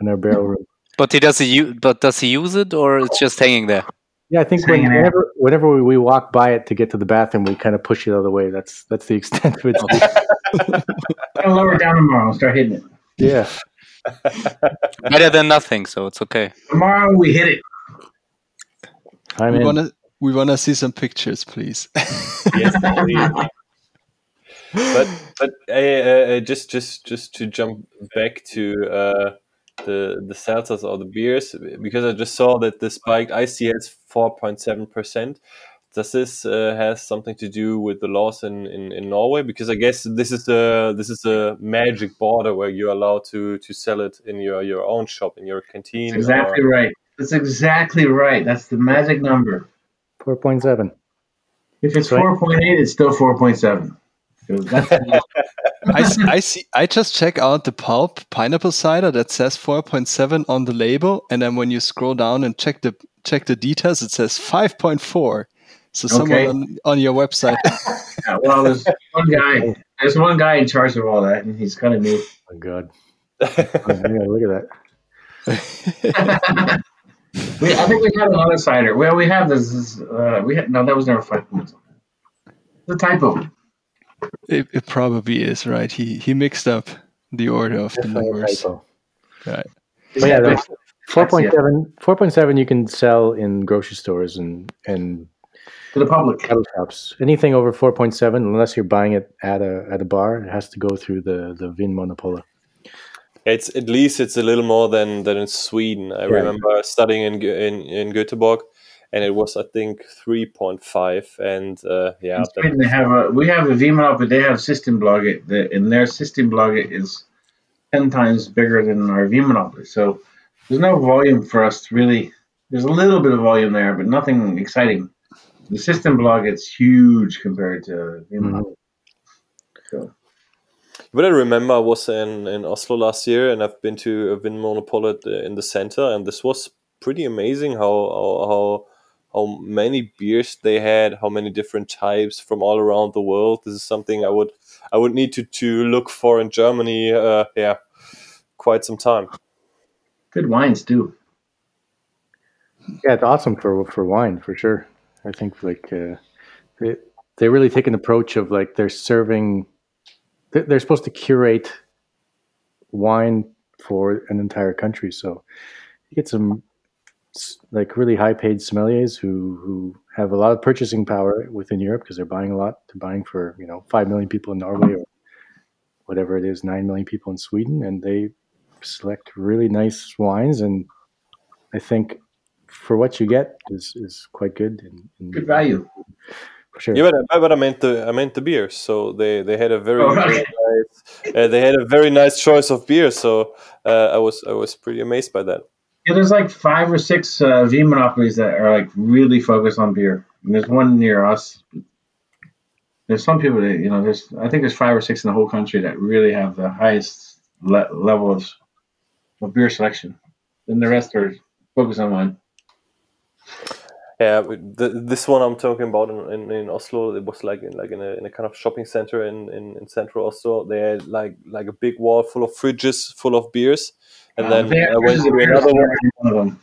in our barrel room But he does he u- but does he use it or it's just hanging there? Yeah, I think whenever whenever we, we, walk by it to get to the bathroom, we kind of push it out of the way. That's that's the extent of it. (laughs) I'll lower it down tomorrow. Start hitting it. Yeah. (laughs) Better than nothing, so it's okay. Tomorrow we hit it. I'm we wanna we wanna see some pictures, please. (laughs) yes, please. but but uh, uh, uh, just just just to jump back to. Uh, the the seltzers or the beers because I just saw that the spiked ICS 4.7%. Does this uh, has something to do with the laws in, in, in Norway? Because I guess this is a this is a magic border where you're allowed to to sell it in your your own shop in your canteen. That's exactly or... right. That's exactly right. That's the magic number. Four point seven. If it's right. four point eight, it's still four point seven. (laughs) I, I, see. I just check out the pulp pineapple cider that says 4.7 on the label, and then when you scroll down and check the check the details, it says 5.4. So someone Okay. on, on your website. (laughs) Yeah, well, there's one guy. There's one guy in charge of all that, and he's kind of new. Oh my god! (laughs) yeah, look at that. (laughs) We, I think we had another cider. Well, we have this. this, uh, we had no. That was never five points. The typo. it, it probably is right. He he mixed up the order of the Definitely a numbers. typo. Right. But yeah, that's four That's point it. seven. Four point seven. You can sell in grocery stores and and to the public. cattle shops. Anything over four point seven, unless you're buying it at a at a bar, it has to go through the the Vin Monopola. It's at least it's a little more than than in Sweden. I Yeah. remember studying in in in Göteborg, and it was I think three point five. And uh, yeah, In that- they have a. We have a VML, but they have Systembolaget. The, and their Systembolaget is ten times bigger than our VML. So there's no volume for us really. There's a little bit of volume there, but nothing exciting. the system blog it's huge compared to you know. Mhm. So What I remember I was in, in Oslo last year, and I've been to a Vinmonopolet uh, in the center, and this was pretty amazing how, how how how many beers they had, how many different types from all around the world. This is something I would I would need to, to look for in Germany. Uh, yeah, quite some time. Good wines too. Yeah, it's awesome for for wine for sure. I think like uh, they they really take an approach of like they're serving. They're, they're supposed to curate wine for an entire country, so you get some like really high paid sommeliers who who have a lot of purchasing power within Europe because they're buying a lot. They're buying for you know five million people in Norway or whatever it is, nine million people in Sweden, and they select really nice wines. And I think for what you get is, is quite good and, and Good value. for sure. Yeah, but, but I meant the I meant the beer. So they, they had a very, Oh, very okay. nice uh, they had a very nice choice of beer. So uh, I was I was pretty amazed by that. Yeah, there's like five or six uh, V monopolies that are like really focused on beer. And there's one near us. There's some people that you know. There's I think there's five or six in the whole country that really have the highest le- level of, of beer selection. Then the rest are focused on wine. Yeah, the, this one I'm talking about in, in, in Oslo, it was like in like in a, in a kind of shopping center in, in, in central Oslo. They had like like a big wall full of fridges full of beers, and then Uh, They I went to another one. in one of them.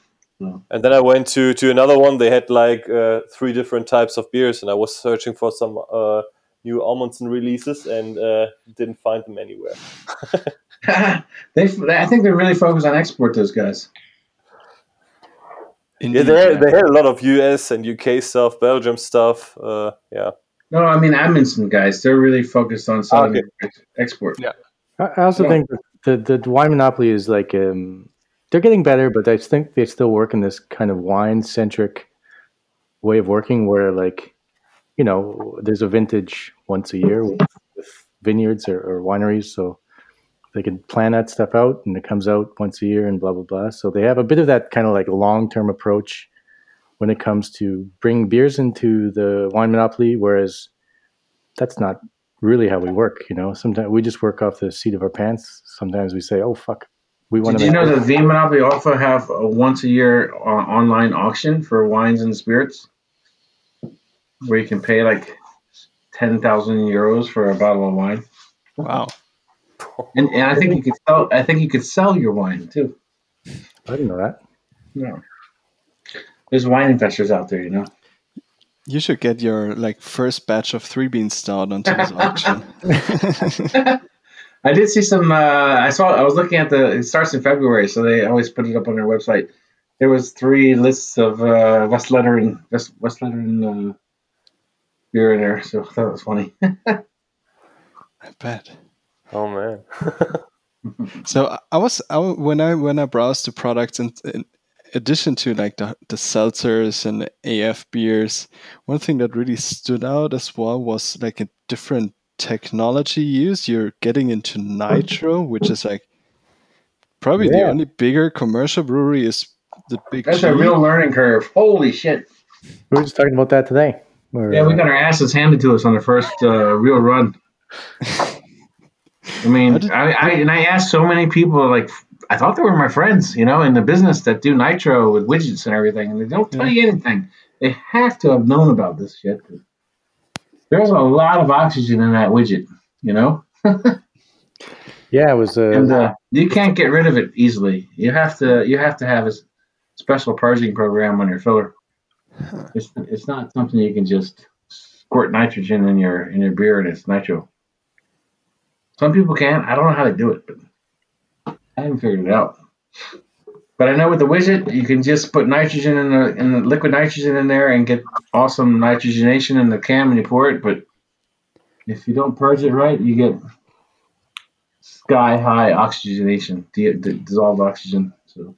And then I went to, to another one. They had like uh, three different types of beers, and I was searching for some uh, new Amundsen releases and uh, didn't find them anywhere. (laughs) they, I think they're really focused on export. Those guys. Yeah, Indeed, they had, yeah. they had a lot of US and UK stuff, Belgium stuff. Uh, yeah, No, I mean Amundsen guys. They're really focused on selling Okay. export. Yeah. I, I also Yeah. think that the, the wine monopoly is like um, they're getting better, but I think they still work in this kind of wine centric way of working where like you know there's a vintage once a year with, with vineyards or, or wineries, so they can plan that stuff out and it comes out once a year and blah blah blah. So they have a bit of that kind of like long term approach when it comes to bring beers into the wine monopoly, whereas that's not really how we work. You know, sometimes we just work off the seat of our pants. Sometimes we say, "Oh fuck, we want Did to." you know that V Monopoly also have a once a year uh, online auction for wines and spirits, where you can pay like ten thousand euros for a bottle of wine, Wow. and, and I think you could sell. I think you could sell your wine too. I didn't know that. Yeah, there's wine investors out there, you know. You should get your like first batch of three bean stout onto this auction. (laughs) I did see some. Uh, I saw. I was looking at the. It starts in February, so they always put it up on their website. There was three lists of uh, Westvleteren, West Westvleteren uh, beer in there, so I thought it was funny. I bet. oh man. (laughs) So I- I was I, when I when I browsed the products in, in addition to like the the seltzers and the AF beers, one thing that really stood out as well was like a different technology used. You're getting into nitro, which is like probably the only bigger commercial brewery is the big. That's G. a real learning curve. Holy shit! We were just talking about that today. Yeah, we got our asses handed to us on the first uh, real run. (laughs) I mean, How I, I and I asked so many people, like I thought they were my friends, you know, in the business that do nitro with widgets and everything, and they don't tell you anything. They have to have known about this shit. There's a lot of oxygen in that widget, you know, (laughs) yeah, it was. Uh, and uh, you can't get rid of it easily. You have to you have to have a special purging program on your filler. It's it's not something you can just squirt nitrogen in your in your beer and it's nitro. Some people can. I don't know how to do it, but I haven't figured it out. But I know with the widget, you can just put nitrogen in the in the liquid nitrogen in there and get awesome nitrogenation in the can when you pour it. But if you don't purge it right, you get sky high oxygenation, di- di- dissolved oxygen. So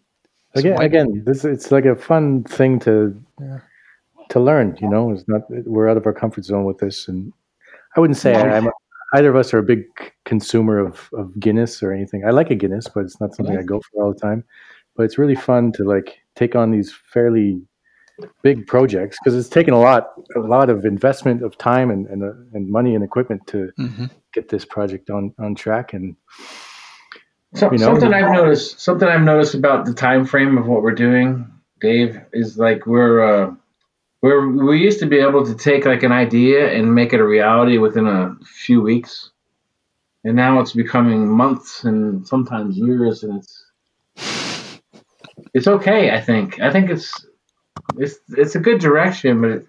again, again, this it's like a fun thing to to learn. You know, it's not we're out of our comfort zone with this, and I wouldn't say I, I'm either of us are a big consumer of of Guinness or anything. I like a Guinness, but it's not something I go for all the time. But it's really fun to like take on these fairly big projects because it's taken a lot a lot of investment of time and and, uh, and money and equipment to hmm get this project on on track and So, You know, something I've noticed, something I've noticed about the time frame of what we're doing, Dave, is like we're uh, we're we used to be able to take like an idea and make it a reality within a few weeks, and now it's becoming months and sometimes years, and it's it's okay. I think I think it's it's it's a good direction, but it,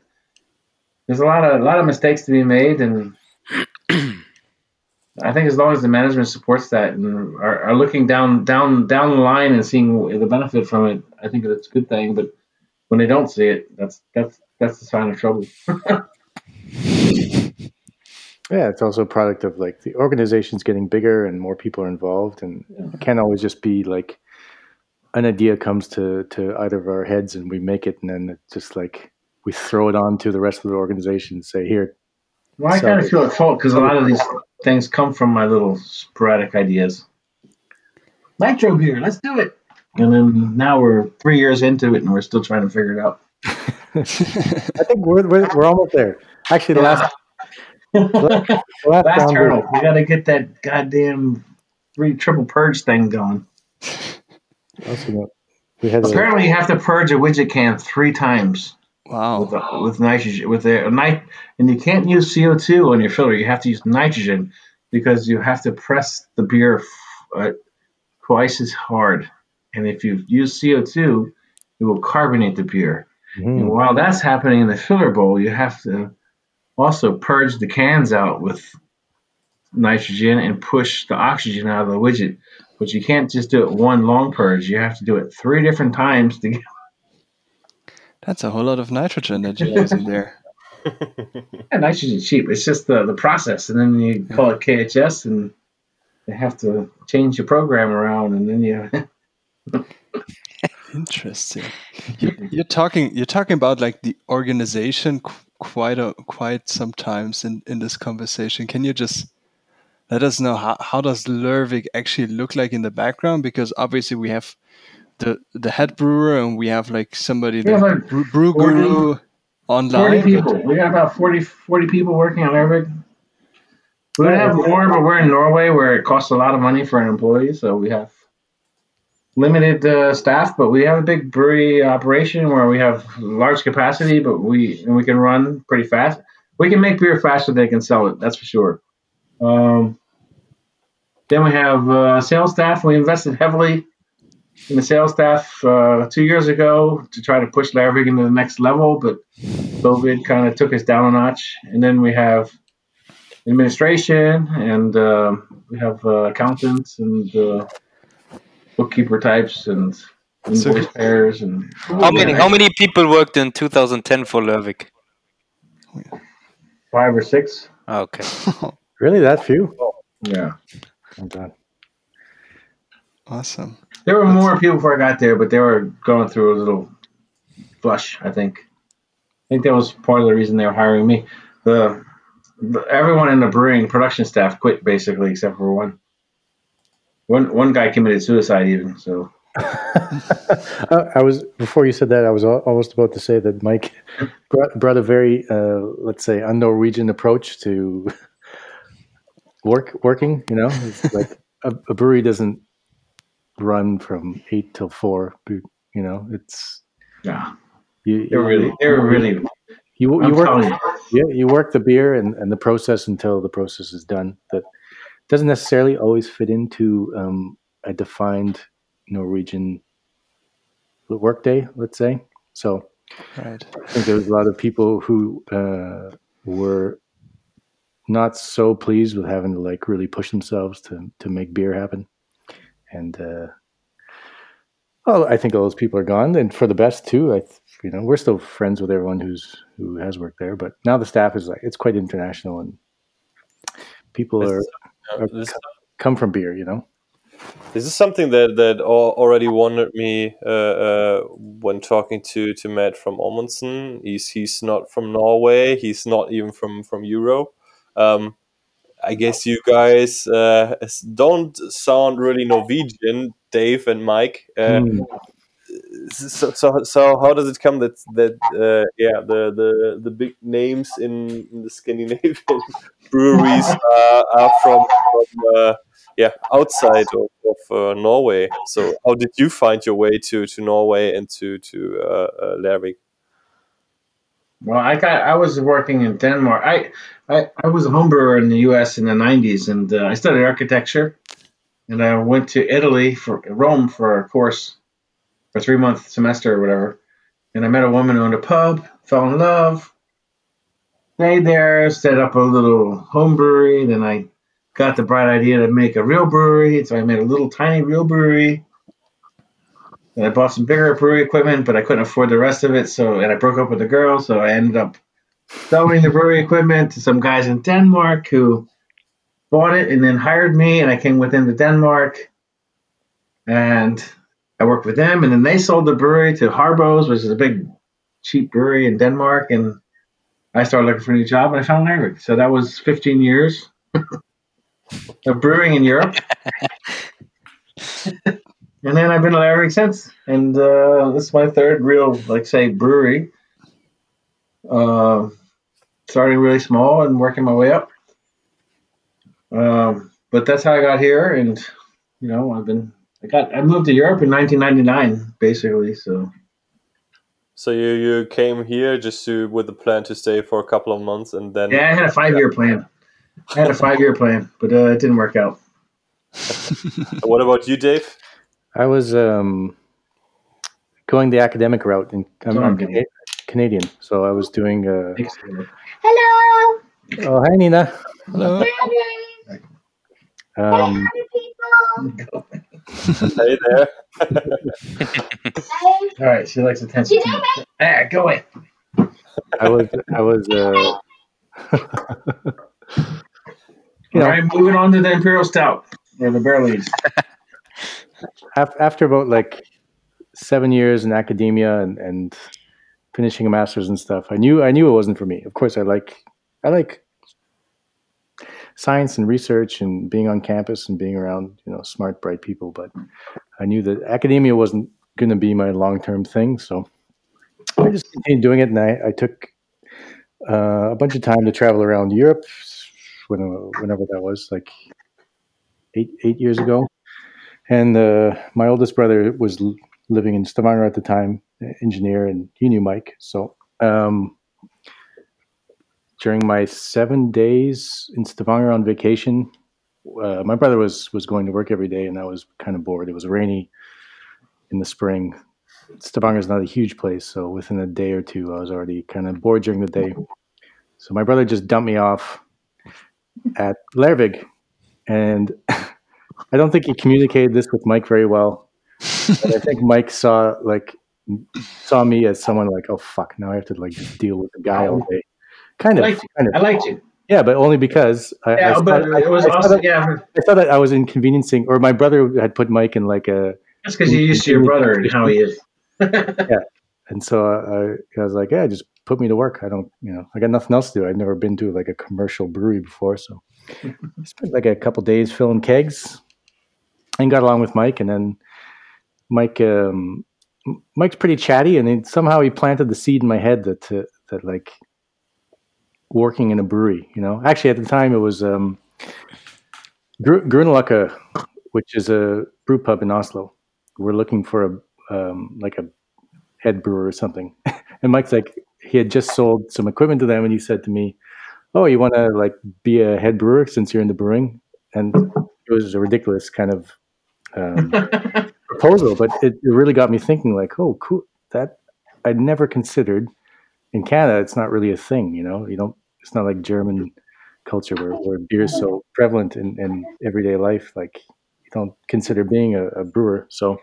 there's a lot of a lot of mistakes to be made, and I think as long as the management supports that and are, are looking down down down the line and seeing the benefit from it, I think that's a good thing. But when they don't see it, that's that's that's the sign of trouble. (laughs) yeah it's also a product of like the organization's getting bigger and more people are involved and it can't always just be like an idea comes to to either of our heads and we make it and then it's just like we throw it on to the rest of the organization and say here Well, I So- kind of feel at fault because a lot of these things come from my little sporadic ideas. Nitro beer, let's do it. And then now we're three years into it and we're still trying to figure it out. (laughs) i think we're, we're, we're almost there actually the last last, (laughs) last Last round hurdle, we got to get that goddamn three triple purge thing going. also got- we had a, Apparently, you have to purge a widget can three times. Wow. with, uh, with nitrogen with the nit and you can't use CO2 on your filter. You have to use nitrogen because you have to press the beer f- uh, twice as hard. And if you use CO2, it will carbonate the beer. Mhm. And while that's happening in the filler bowl, you have to also purge the cans out with nitrogen and push the oxygen out of the widget. But you can't just do it one long purge. You have to do it three different times to get That's a whole lot of nitrogen that you're using there. (laughs) Yeah, nitrogen's cheap. It's just the, the process, and then you call it KHS, and they have to change your program around, and then you. (laughs) Interesting. You, you're talking. You're talking about like the organization quite a quite sometimes in in this conversation. Can you just let us know how how does Lervig actually look like in the background? Because obviously we have the the head brewer and we have like somebody We have, that like, brew, brew 40 guru 40 online. people. but- We got about 40, 40 people working on Arabic. We would have more, but we're in Norway where it costs a lot of money for an employee, so we have limited uh, staff. But we have a big brewery operation where we have large capacity, but we and we can run pretty fast. We can make beer faster than they can sell it. That's for sure. Um, then we have uh, sales staff. We invested heavily in the sales staff uh, two years ago to try to push Lervig into the next level, but COVID kind of took us down a notch. And then we have administration, and uh, we have uh, accountants and uh, bookkeeper types, and So- invoice pairs, and How many how many people worked in 2010 for Lervig? five or six. Okay. (laughs) really that few Yeah, God. Awesome. There were more people before I got there, but they were going through a little flush. I think. I think that was part of the reason they were hiring me. The, the everyone in the brewing production staff quit basically, except for one. One one guy committed suicide even. So (laughs) I was before you said that. I was almost about to say that Mike (laughs) brought, brought a very, uh, let's say, un-Norwegian approach to (laughs) work working. You know, it's like a, a brewery doesn't run from eight till four. You know, it's yeah, you. they were really they were really. you, you I'm work. you. Yeah, you work the beer and, and the process until the process is done. That doesn't necessarily always fit into um, a defined Norwegian workday, let's say. So Right. I think there was a lot of people who uh, were not so pleased with having to like really push themselves to to make beer happen. And uh, well, I think all those people are gone, and for the best too. I, you know, we're still friends with everyone who's who has worked there, but now the staff is like it's quite international, and people are, This- are this- co- come from beer. You know, This is something that that already wondered me uh, uh, when talking to, to Matt from Amundsen. He's he's not from Norway. He's not even from from Europe. Um, I guess you guys uh, don't sound really Norwegian, Dave and Mike. Uh, Hmm. so, so so how does it come that that uh, yeah the, the the big names in, in the Scandinavian (laughs) breweries are, are from, from uh, yeah outside of, of uh, Norway? So how did you find your way to, to Norway and to to uh, uh, Lervig? Well, I got I was working in Denmark. I I, I was a home brewer in the U.S. in the '90s, and uh, I studied architecture. And I went to Italy for Rome for a course, for a three month semester or whatever. And I met a woman who owned a pub, fell in love, stayed there, set up a little home brewery. Then I got the bright idea to make a real brewery, so I made a little tiny real brewery. And I bought some bigger brewery equipment, but I couldn't afford the rest of it. So, and I broke up with the girl, so I ended up selling the brewery equipment to some guys in Denmark who bought it and then hired me, and I came with them to Denmark, and I worked with them, and then they sold the brewery to Harboes, which is a big cheap brewery in Denmark, and I started looking for a new job, and I found Lervig. So that was 15 years (laughs) of brewing in Europe. (laughs) and then I've been to Lervig since, and uh, this is my third real, like say, brewery. Uh, starting really small and working my way up. Um, but that's how I got here, and you know, I've been I got I moved to Europe in 1999, basically. So, so you you came here just to with the plan to stay for a couple of months, and then yeah, I had a five year plan. I had a five year plan, but uh, it didn't work out. (laughs) what about you, Dave? I was um, going the academic route, and I'm, I'm Canadian. Canadian, so I was doing. Uh, Hello. Oh, hi, Nina. Hello. Um, hey (laughs) there. (laughs) All right, she likes attention. Ah, go away. I was, I was, uh, (laughs) you know, All right, moving on to the Imperial Stout or the barrel aged. after about like seven years in academia and, and finishing a master's and stuff, I knew I knew it wasn't for me. Of course, I like I like science and research and being on campus and being around you know smart bright people but i knew that academia wasn't going to be my long-term thing so i just continued doing it and i, I took uh, a bunch of time to travel around europe when, whenever that was like eight eight years ago and uh, my oldest brother was living in stavanger at the time engineer and he knew mike so um, during my seven days in Stavanger on vacation, uh, my brother was was going to work every day, and I was kind of bored. It was rainy in the spring. Stavanger is not a huge place, so within a day or two, I was already kind of bored during the day. So my brother just dumped me off at Lervig, and (laughs) I don't think he communicated this with Mike very well. I think Mike saw like saw me as someone like, oh fuck, now I have to like deal with the guy all day. Kind of. I liked, kind of. I liked you. Yeah, but only because I, yeah, I but thought, it was I, I thought, yeah, I thought that I was inconveniencing, or my brother had put Mike in like a. That's because you're used to your brother and how he is. (laughs) yeah, and so I, I was like, yeah, just put me to work. I don't, you know, I got nothing else to do. I've never been to like a commercial brewery before, so (laughs) I spent like a couple days filling kegs, and got along with Mike, and then Mike, um, Mike's pretty chatty, and somehow he planted the seed in my head that uh, that like working in a brewery. You know, actually at the time it was um, Grünerløkka, which is a brew pub in Oslo. We're looking for a um, like a head brewer or something. (laughs) and Mike's like, he had just sold some equipment to them, and he said to me, "Oh, you want to like be a head brewer since you're in the brewing?" And it was a ridiculous kind of um, (laughs) proposal, but it, it really got me thinking. Like, oh, cool. That I'd never considered in Canada, it's not really a thing. You know, you don't. It's not like German culture where, where beer is so prevalent in, in everyday life. Like you don't consider being a, a, brewer. So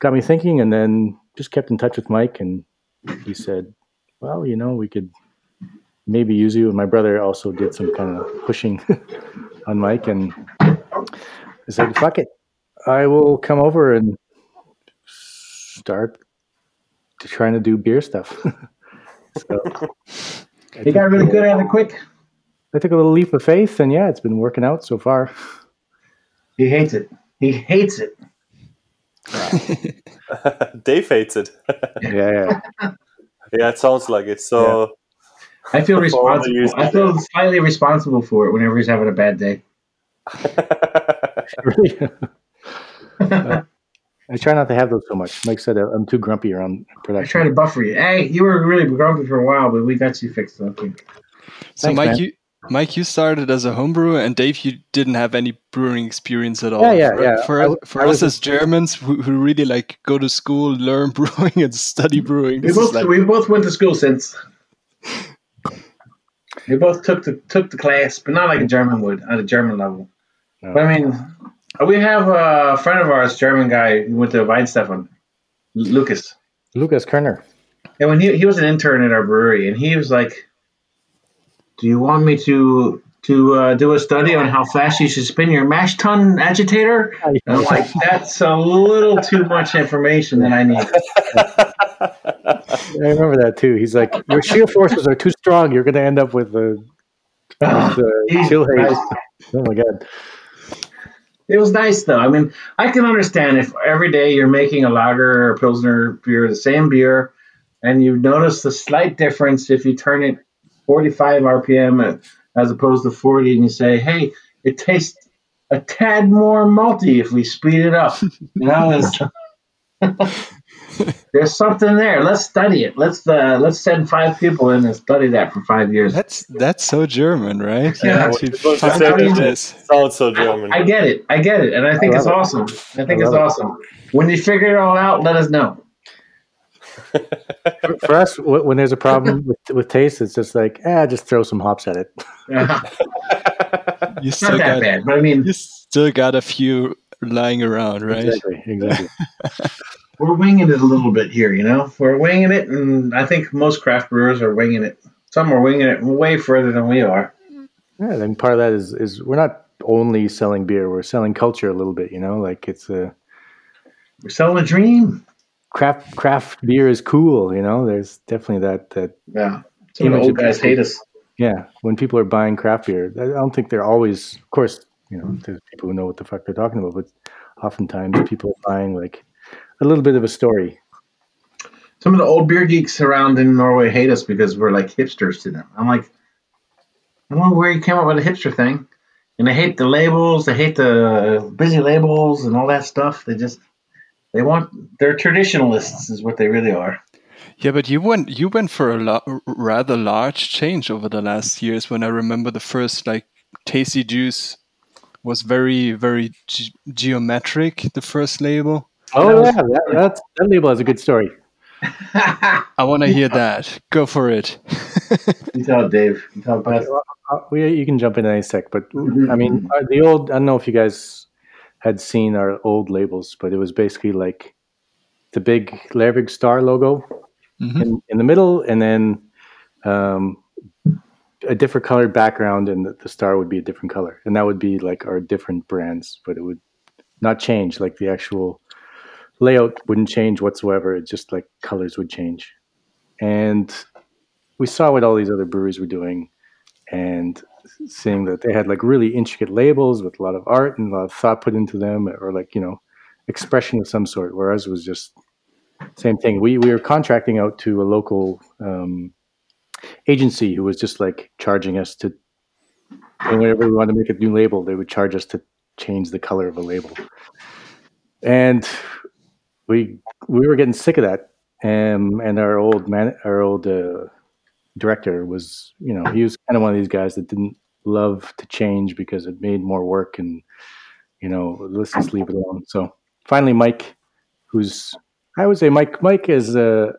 got me thinking, and then just kept in touch with Mike, and he said, "Well, you know, we could maybe use you." And my brother also did some kind of pushing (laughs) on Mike, and I said, "Fuck it, I will come over and start." to trying to do beer stuff. (laughs) So (laughs) he got really good at it quick. I took a little leap of faith, and yeah, it's been working out so far. He hates it. He hates it. (laughs) Dave hates it. Yeah, yeah. yeah, it sounds like it. So I feel For all the responsible. I feel slightly responsible for it whenever he's having a bad day. Really? I try not to have those so much. Mike said I'm too grumpy around production. I try to buffer you. Hey, you were really grumpy for a while, but we got you fixed. I think. So, Thanks, Mike, man. you Mike, you started as a home brewer, and Dave, you didn't have any brewing experience at all. Yeah, yeah, for, yeah. For, I us- for I us as Germans who, who really like go to school, learn (laughs) brewing, and study brewing, We both like we both went to school since. (laughs) We both took the took the class, but not like a German would at a German level. No. But I mean, we have a friend of ours, German guy, who went to Weihenstephan, Lucas. Lucas Kerner. And when he he was an intern at our brewery, and he was like, "Do you want me to to uh, do a study on how fast you should spin your mash tun agitator?" And I'm like, "That's a little too much information that I need." I remember that too. He's like, your shear forces are too strong. You're going to end up with Jesus (laughs) chill haze. Oh my god. It was nice though. I mean, I can understand if every day you're making a lager or a pilsner beer, the same beer, and you notice the slight difference if you turn it 45 RPM as opposed to 40, and you say, "Hey, it tastes a tad more malty if we speed it up." (laughs) You know, (laughs) (laughs) there's something there. Let's study it. Let's uh, let's send five people in and study that for five years. that's that's so German, right? You Yeah, actually It was find the out same- this. sounds so German. I get it. I get it, and I think I it's love awesome. I think I it's love it. awesome. When you figure it all out, let us know. (laughs) For, for us, when there's a problem (laughs) with, with taste, it's just like, ah, just throw some hops at it. You It's still not that got bad, but I mean, you still got a few lying around, right? Exactly. Exactly. We're winging it a little bit here. You know, we're winging it, and I think most craft brewers are winging it. Some are winging it way further than we are. yeah. Then part of that is is we're not only selling beer; we're selling culture a little bit. You know, like it's a We're selling a dream. craft craft beer is cool. You know, there's definitely that that Yeah, some old guys hate us. yeah. When people are buying craft beer, I don't think they're always. Of course, you know, there's people who know what the fuck they're talking about, but oftentimes people are buying like a little bit of a story. Some of the old beer geeks around in Norway hate us because we're like hipsters to them. I'm like, I don't know where you came up with a hipster thing. And they hate the labels, they hate the busy labels and all that stuff. They just they want they're traditionalists is what they really are. Yeah, but you went you went for a lo- rather large change over the last years. When I remember the first like tasty juice was very very ge- geometric. The first label. Oh That yeah, that, that's, that label has a good story. (laughs) I want to hear that. Go for it. You tell Dave. You tell it best. Uh, we, you can jump in any sec, but Mhm. I mean, uh, the old. I don't know if you guys had seen our old labels, but it was basically like the big Lervig star logo Mhm. in, in the middle, and then um, a different colored background, and the, the star would be a different color, and that would be like our different brands, but it would not change. Like the actual layout wouldn't change whatsoever. It just like colors would change, and we saw what all these other breweries were doing and seeing that they had like really intricate labels with a lot of art and a lot of thought put into them or like you know expression of some sort whereas was just same thing we we were contracting out to a local um, agency who was just like charging us to and whenever we wanted to make a new label they would charge us to change the color of a label and we we were getting sick of that um, and our old man our old uh, director was, you know, he was kind of one of these guys that didn't love to change because it made more work and, you know, let's just leave it alone. So finally, Mike, who's, I would say Mike, Mike is uh,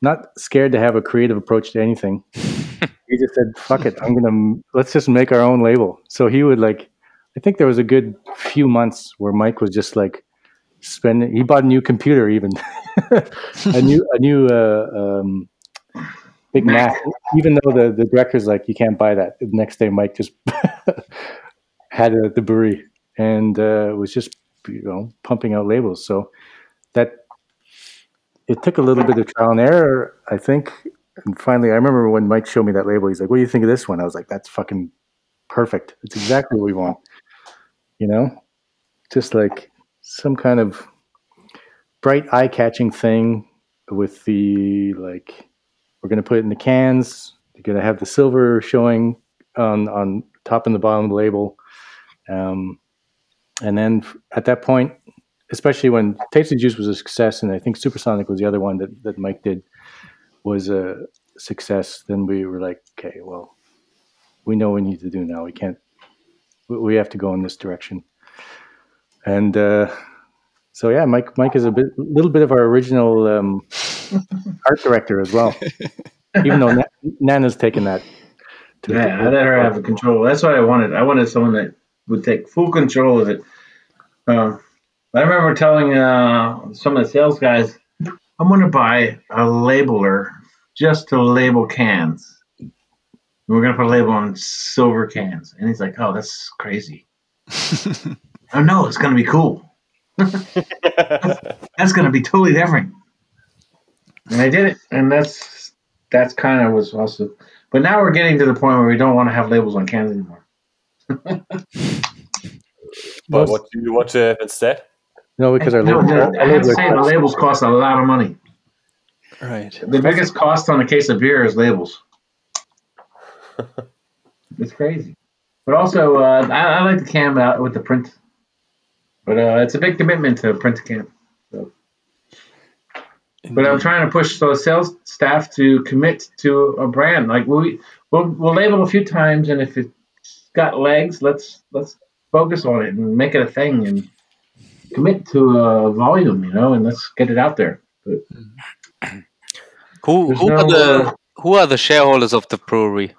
not scared to have a creative approach to anything. (laughs) he just said, fuck it. I'm going to, let's just make our own label. So he would like, I think there was a good few months where Mike was just like spending, he bought a new computer even, (laughs) a new, a new, uh, um, Big Mac. Even though the, the director's like, you can't buy that. The next day, Mike just (laughs) had it at the brewery and uh, was just, you know, pumping out labels. So that it took a little bit of trial and error, I think. And finally, I remember when Mike showed me that label, he's like, what do you think of this one? I was like, that's fucking perfect. It's exactly what we want. You know, just like some kind of bright eye catching thing with the like we're going to put it in the cans. You're going to have the silver showing on on top and the bottom of the label. Um, and then at that point, especially when Tasty Juice was a success, and I think Supersonic was the other one that, that Mike did was a success, then we were like, okay, well, we know what we need to do now. We can't, we have to go in this direction. And uh, so, yeah, Mike Mike is a bit, little bit of our original um, (laughs) art director as well, even though Na- Nana's taken that. To Yeah, I let her have the control. That's what I wanted. I wanted someone that would take full control of it. Uh, I remember telling uh, some of the sales guys, I'm going to buy a labeler just to label cans. We're going to put a label on silver cans. And he's like, oh, that's crazy. (laughs) oh, no, it's going to be cool. (laughs) That's going to be totally different. And I did it. And that's that's kind of was also. But now we're getting to the point where we don't want to have labels on cans anymore. But what do you want to have instead? No, because our No, label, no, our I have to say, the labels cost a lot of money. Right. The biggest cost on a case of beer is labels. (laughs) it's crazy. But also, uh, I, I like the cam out with the print. But uh, it's a big commitment to print a cam. So. But I'm trying to push the sales staff to commit to a brand. Like we, we'll, we'll label a few times, and if it's got legs, let's let's focus on it and make it a thing and commit to a volume, you know, and let's get it out there. But Who There's who are the uh, who are the shareholders of the brewery?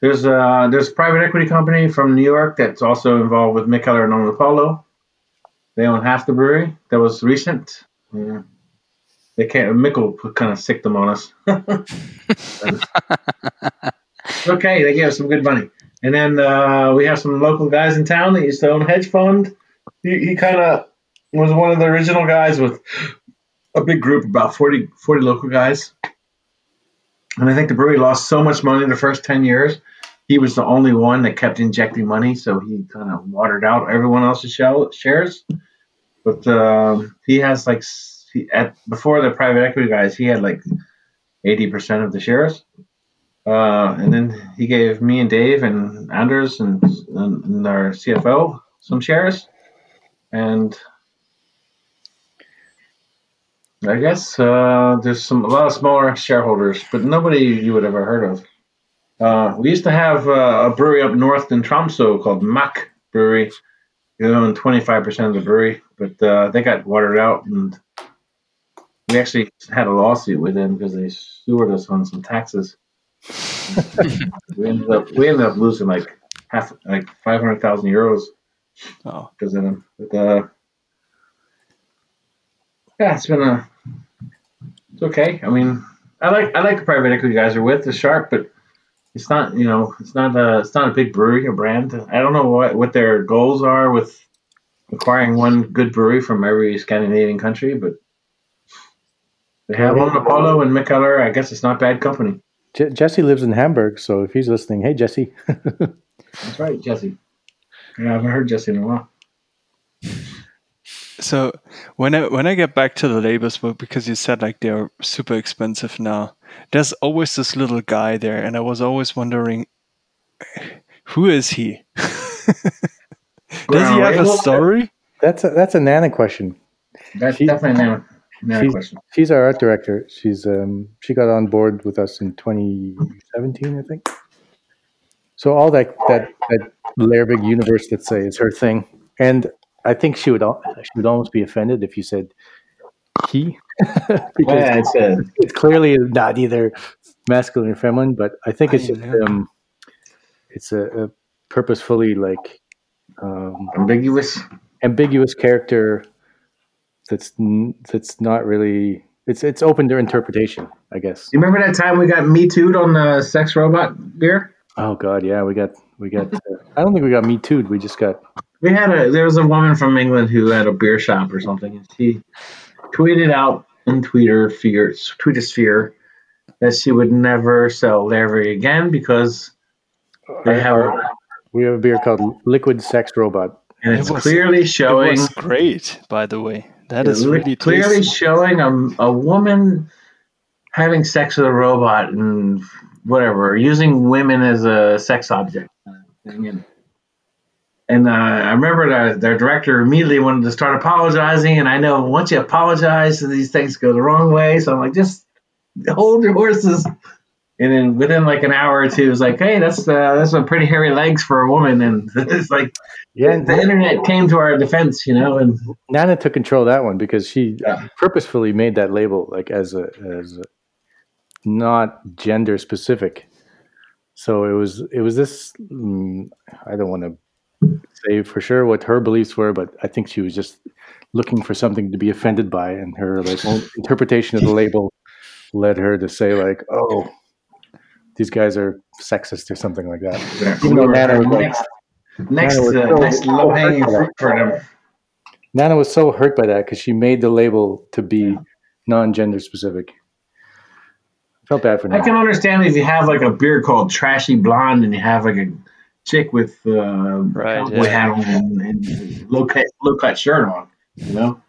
There's a there's a private equity company from New York that's also involved with Mick and Polo. They own half the brewery. That was recent. Yeah. They can't. Mikkel kind of sicked them on us. (laughs) okay, they gave us some good money. And then uh, we have some local guys in town that used to own hedge fund. He, he kind of was one of the original guys with a big group, about 40, 40 local guys. And I think the brewery lost so much money the first 10 years. He was the only one that kept injecting money, so he kind of watered out everyone else's shares. But um, he has like, he, at before the private equity guys, he had like 80% of the shares. Uh, and then he gave me and Dave and Anders and, and, and our CFO some shares. And I guess uh, there's some a lot of smaller shareholders, but nobody you would ever heard of. Uh, we used to have uh, a brewery up north in Tromso called Mack Brewery. They owned 25% of the brewery, but uh, they got watered out, and we actually had a lawsuit with them because they sued us on some taxes. (laughs) we ended up we ended up losing like half like 500,000 euros Oh. because of them. But uh, yeah, it's been a it's okay. I mean, I like I like the private equity you guys are with the Sharp, but it's not you know it's not a it's not a big brewery or brand. I don't know what what their goals are with acquiring one good brewery from every Scandinavian country, but they have one Apollo and Mikkeller. I guess it's not bad company. Je- Jesse lives in Hamburg, so if he's listening, hey Jesse. (laughs) That's right, Jesse. Yeah, I haven't heard Jesse in a while. So when I when I get back to the labels book, because you said like they're super expensive now, there's always this little guy there, and I was always wondering, who is he? (laughs) Does he have a story? That's a, that's a Nana question. That's She- definitely a another she's- question. She's our art director. She's um she got on board with us in 2017, I think. So all that that that Lervig universe, let's say, is her thing, and I think she would al- she would almost be offended if you said he, (laughs) because Yeah, it's a it's clearly not either masculine or feminine. But I think it's I just um, it's a, a purposefully like um, ambiguous. ambiguous character that's n- that's not really it's it's open to interpretation i guess You remember that time we got Me Too'd on the sex robot beer? oh god yeah we got we got uh, i don't think we got me too we just got We had a there was a woman from England who had a beer shop or something, and she tweeted out in Twitter sphere Twitter sphere that she would never sell Larry again because they have we have a beer called liquid sex robot and it's It was- clearly It showing was great, by the way. That It's really clearly tasty. showing a, a woman having sex with a robot and whatever, using women as a sex object. kind of thing. And, uh, I remember the, their director immediately wanted to start apologizing. And I know once you apologize, these things go the wrong way. So I'm like, just hold your horses. And then within like an hour or two, it was like, hey, that's uh, that's some pretty hairy legs for a woman. And (laughs) it's like Yeah, the internet came to our defense, you know. And Nana took control of that one because she Yeah. purposefully made that label like as a as a, not gender specific. So it was it was this. Mm, I don't want to say for sure what her beliefs were, but I think she was just looking for something to be offended by, and her like interpretation of the label led her to say like, "Oh, these guys are sexist" or something like that. Even though Nana was like, next, next, Nana was uh, so- next low hanging hurt by fruit for them. Nana was so hurt by that because she made the label to be non-gender specific. Felt bad for Nana. I can understand if you have like a beer called Trashy Blonde and you have like a chick with uh, Right, cowboy yeah. hat on and, and low cut low cut shirt on. You know,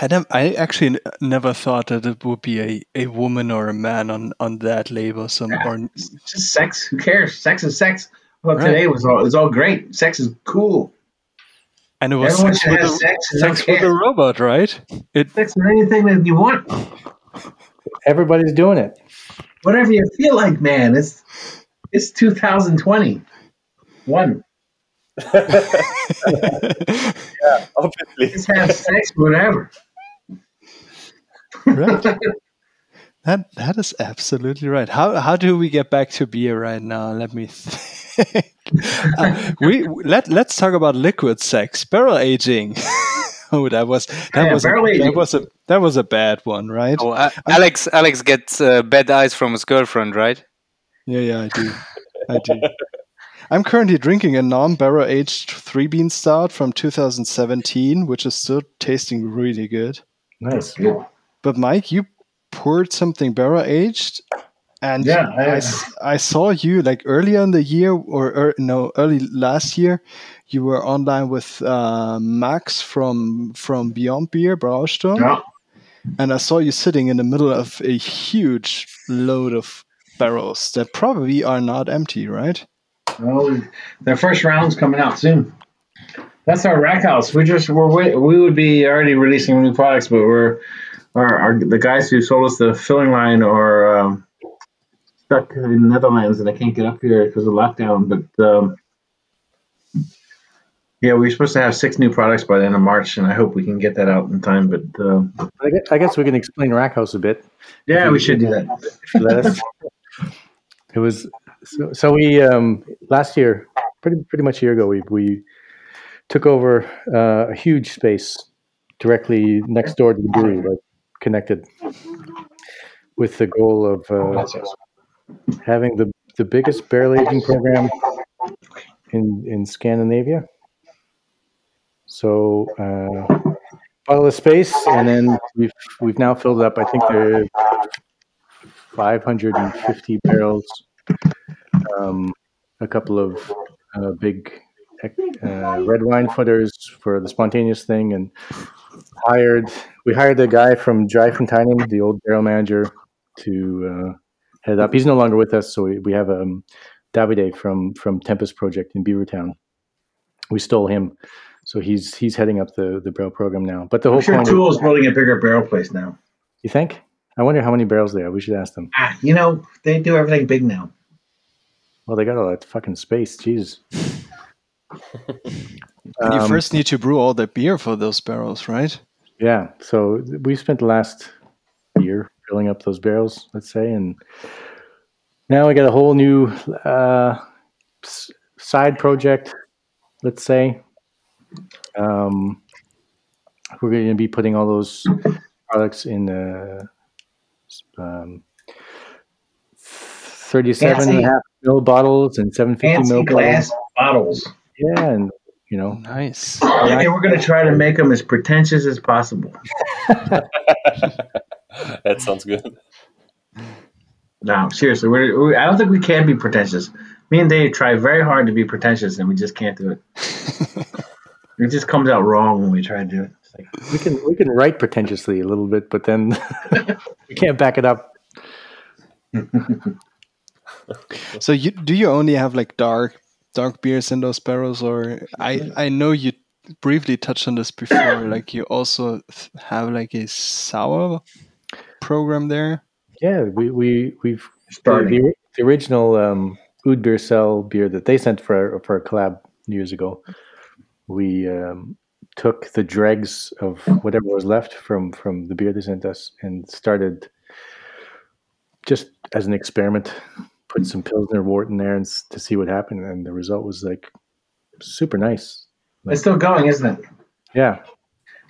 I, nev- I actually n- never thought that it would be a, a woman or a man on, on that label. Some or it's just sex. Who cares? Sex is sex. Well, Right. today was all it's all great. Sex is cool. and it was Everyone sex should with, have a, sex. sex with a robot, right? It Sex with anything that you want. Everybody's doing it. Whatever you feel like, man. It's it's 2020. One. Obviously. Just have sex, whatever. right. That that is absolutely right. How how do we get back to beer right now? Let me think. (laughs) Uh, we let let's talk about liquid sex, barrel aging. (laughs) oh, that was that Yeah, was a, barrel that was a that was a bad one, right? Oh, A- Alex, Alex gets uh, bad eyes from his girlfriend, right? Yeah, yeah, I do. I do. I'm currently drinking a non-barrel aged three bean stout from 2017, which is still tasting really good. Nice. But Mike, you poured something barrel aged, and Yeah, I saw you like earlier in the year or er, no early last year. You were online with uh, Max from from Beyond Beer Brausturm, No, and I saw you sitting in the middle of a huge load of barrels that probably are not empty, right? no, their first round's coming out soon. That's our rack house. We just we're we would be already releasing new products, but we're our, our the guys who sold us the filling line are um, stuck in the Netherlands and they can't get up here because of lockdown. But um, yeah, we're supposed to have six new products by the end of March, and I hope we can get that out in time. But um, I guess, I guess we can explain Rack House a bit. yeah, we should do that. It was so, so we um, last year, pretty pretty much a year ago, we we took over uh, a huge space directly next door to the brewery, like connected, with the goal of uh, having the the biggest barrel aging program in in Scandinavia. So uh, the space, and then we've we've now filled it up. I think there 550 barrels, um, a couple of uh, big uh, red wine foeders for the spontaneous thing, and hired we hired a guy from Drie Fonteinen, the old barrel manager, to uh, head up. He's no longer with us, so we, we have um, Davide from from Tempus Project in Beavertown. We stole him, so he's he's heading up the the barrel program now. But the whole I'm sure point, To Øl is building a bigger barrel place now. you think? I wonder how many barrels they have. We should ask them. Ah, you know they do everything big now. Well, they got all that fucking space. Jeez. (laughs) And you Um, first need to brew all the beer for those barrels, right? Yeah. So we spent the last year filling up those barrels, let's say, and now we got a whole new uh, s- side project, let's say. Um, we're going to be putting all those products in uh, um, 37 and a half mil bottles and 750 Fancy mil glass bottles. bottles. Yeah, and you know, Nice. And we're going to try to make them as pretentious as possible. (laughs) that sounds good. No, seriously, we're, we I don't think we can be pretentious. Me and Dave try very hard to be pretentious, and we just can't do it. (laughs) it just comes out wrong when we try to do it. It's like, We can we can write pretentiously a little bit, but then (laughs) we can't back it up. (laughs) So you do you only have like dark dark beers in those barrels, or I I know you briefly touched on this before. (coughs) Like you also have like a sour program there. Yeah, we we we've the, the, the original um, Oud Beer Cell beer that they sent for for a collab years ago. We um, took the dregs of whatever was left from from the beer they sent us and started just as an experiment, put some Pilsner wort in there and to see what happened, and the result was like super nice. It's still going, isn't it? Yeah,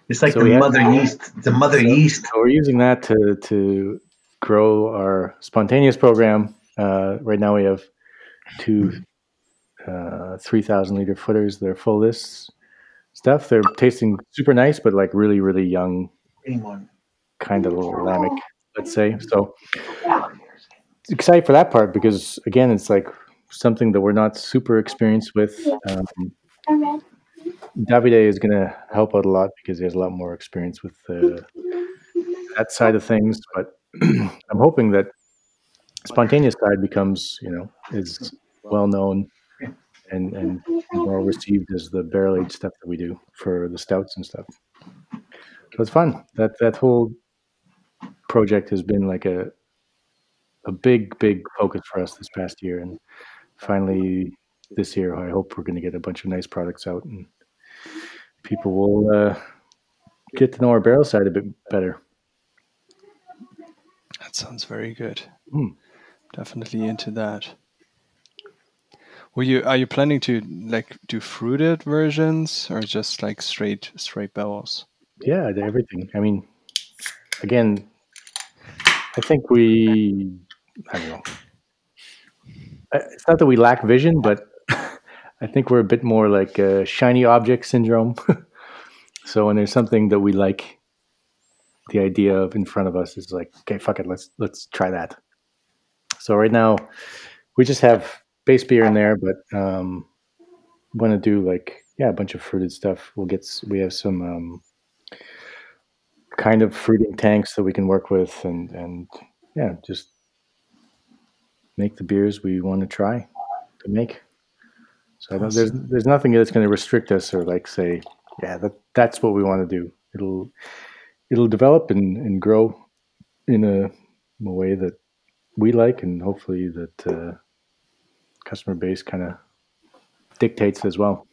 It's like So the mother yeast. The mother yeast. So we're using that to to grow our spontaneous program. Uh, right now we have two uh, three thousand liter foeders. They're full this stuff. They're tasting super nice, but like really really young, kind of little lambic, let's say. So excited for that part because again, it's like something that we're not super experienced with. Um, Davide is going to help out a lot because he has a lot more experience with uh, that side of things. But (clears throat) I'm hoping that spontaneous side becomes, you know, is well known and and more received as the barrel aged stuff that we do for the stouts and stuff. So it's fun. That that whole project has been like a a big big focus for us this past year, and finally this year I hope we're going to get a bunch of nice products out and people will uh, get to know our barrel side a bit better. That sounds very good. Hmm. Definitely into that. Were you are you planning to like do fruited versions or just like straight straight barrels? Yeah, everything. I mean, again, I think we, I don't know. It's not that we lack vision, but (laughs) I think we're a bit more like uh, shiny object syndrome. (laughs) so when there's something that we like, the idea of in front of us is like, okay, fuck it, let's let's try that. So right now, we just have base beer in there, but um, want to do like yeah, a bunch of fruited stuff. We'll get we have some. Um, kind of fruiting tanks that we can work with and and yeah just make the beers we want to try to make so I don't, there's there's nothing that's going to restrict us or like say yeah that that's what we want to do it'll it'll develop and, and grow in a, a way that we like and hopefully that uh, customer base kind of dictates as well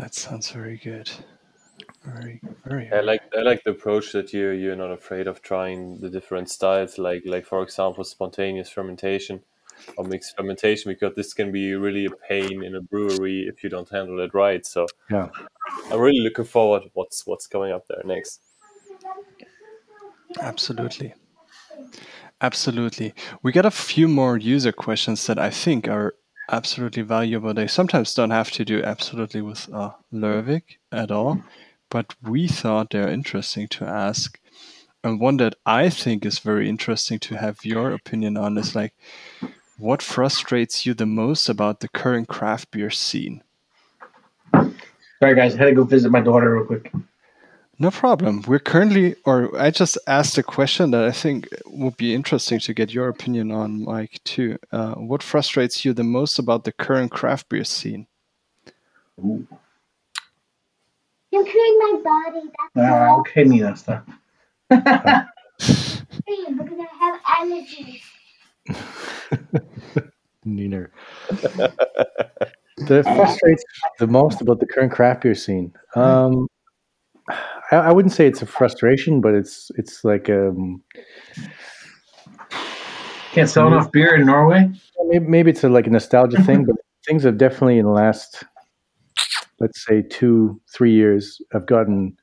That sounds very good. Very very I like I like the approach that you you're not afraid of trying the different styles, like like for example spontaneous fermentation or mixed fermentation, because this can be really a pain in a brewery if you don't handle it right. So yeah I'm really looking forward to what's what's coming up there next. Absolutely. Absolutely. We got a few more user questions that I think are absolutely valuable. They sometimes don't have to do absolutely with uh, Lervig at all, but we thought they're interesting to ask. And one that I think is very interesting to have your opinion on is like, what frustrates you the most about the current craft beer scene? Sorry, guys. I had to go visit my daughter real quick. No problem. We're currently, or I just asked a question that I think would be interesting to get your opinion on, Mike, too. Uh, what frustrates you the most about the current craft beer scene? You create my body. That's Ah, all. okay, Nina. Stop. Hey, because I have allergies. (laughs) Neener. that frustrates the most about the current craft beer scene. Um, I, I wouldn't say it's a frustration, but it's it's like um, Can't sell enough beer in Norway. maybe, maybe it's a, like a nostalgia (laughs) thing, but things have definitely in the last, let's say, two three years, have gotten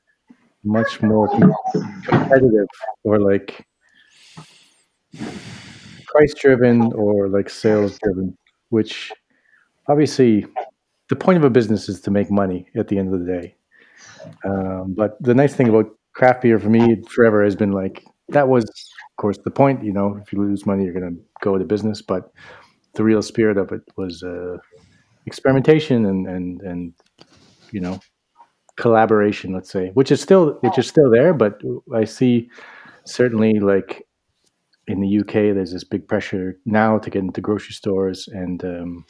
much more competitive or like price driven or like sales driven, which obviously the point of a business is to make money at the end of the day. Um, but the nice thing about craft beer for me forever has been like that was, of course, the point. You know, if you lose money, you're going to go into business. But the real spirit of it was uh, experimentation and and and you know collaboration. Let's say, which is still which is still there, but I see certainly like in the UK, there's this big pressure now to get into grocery stores and. Um,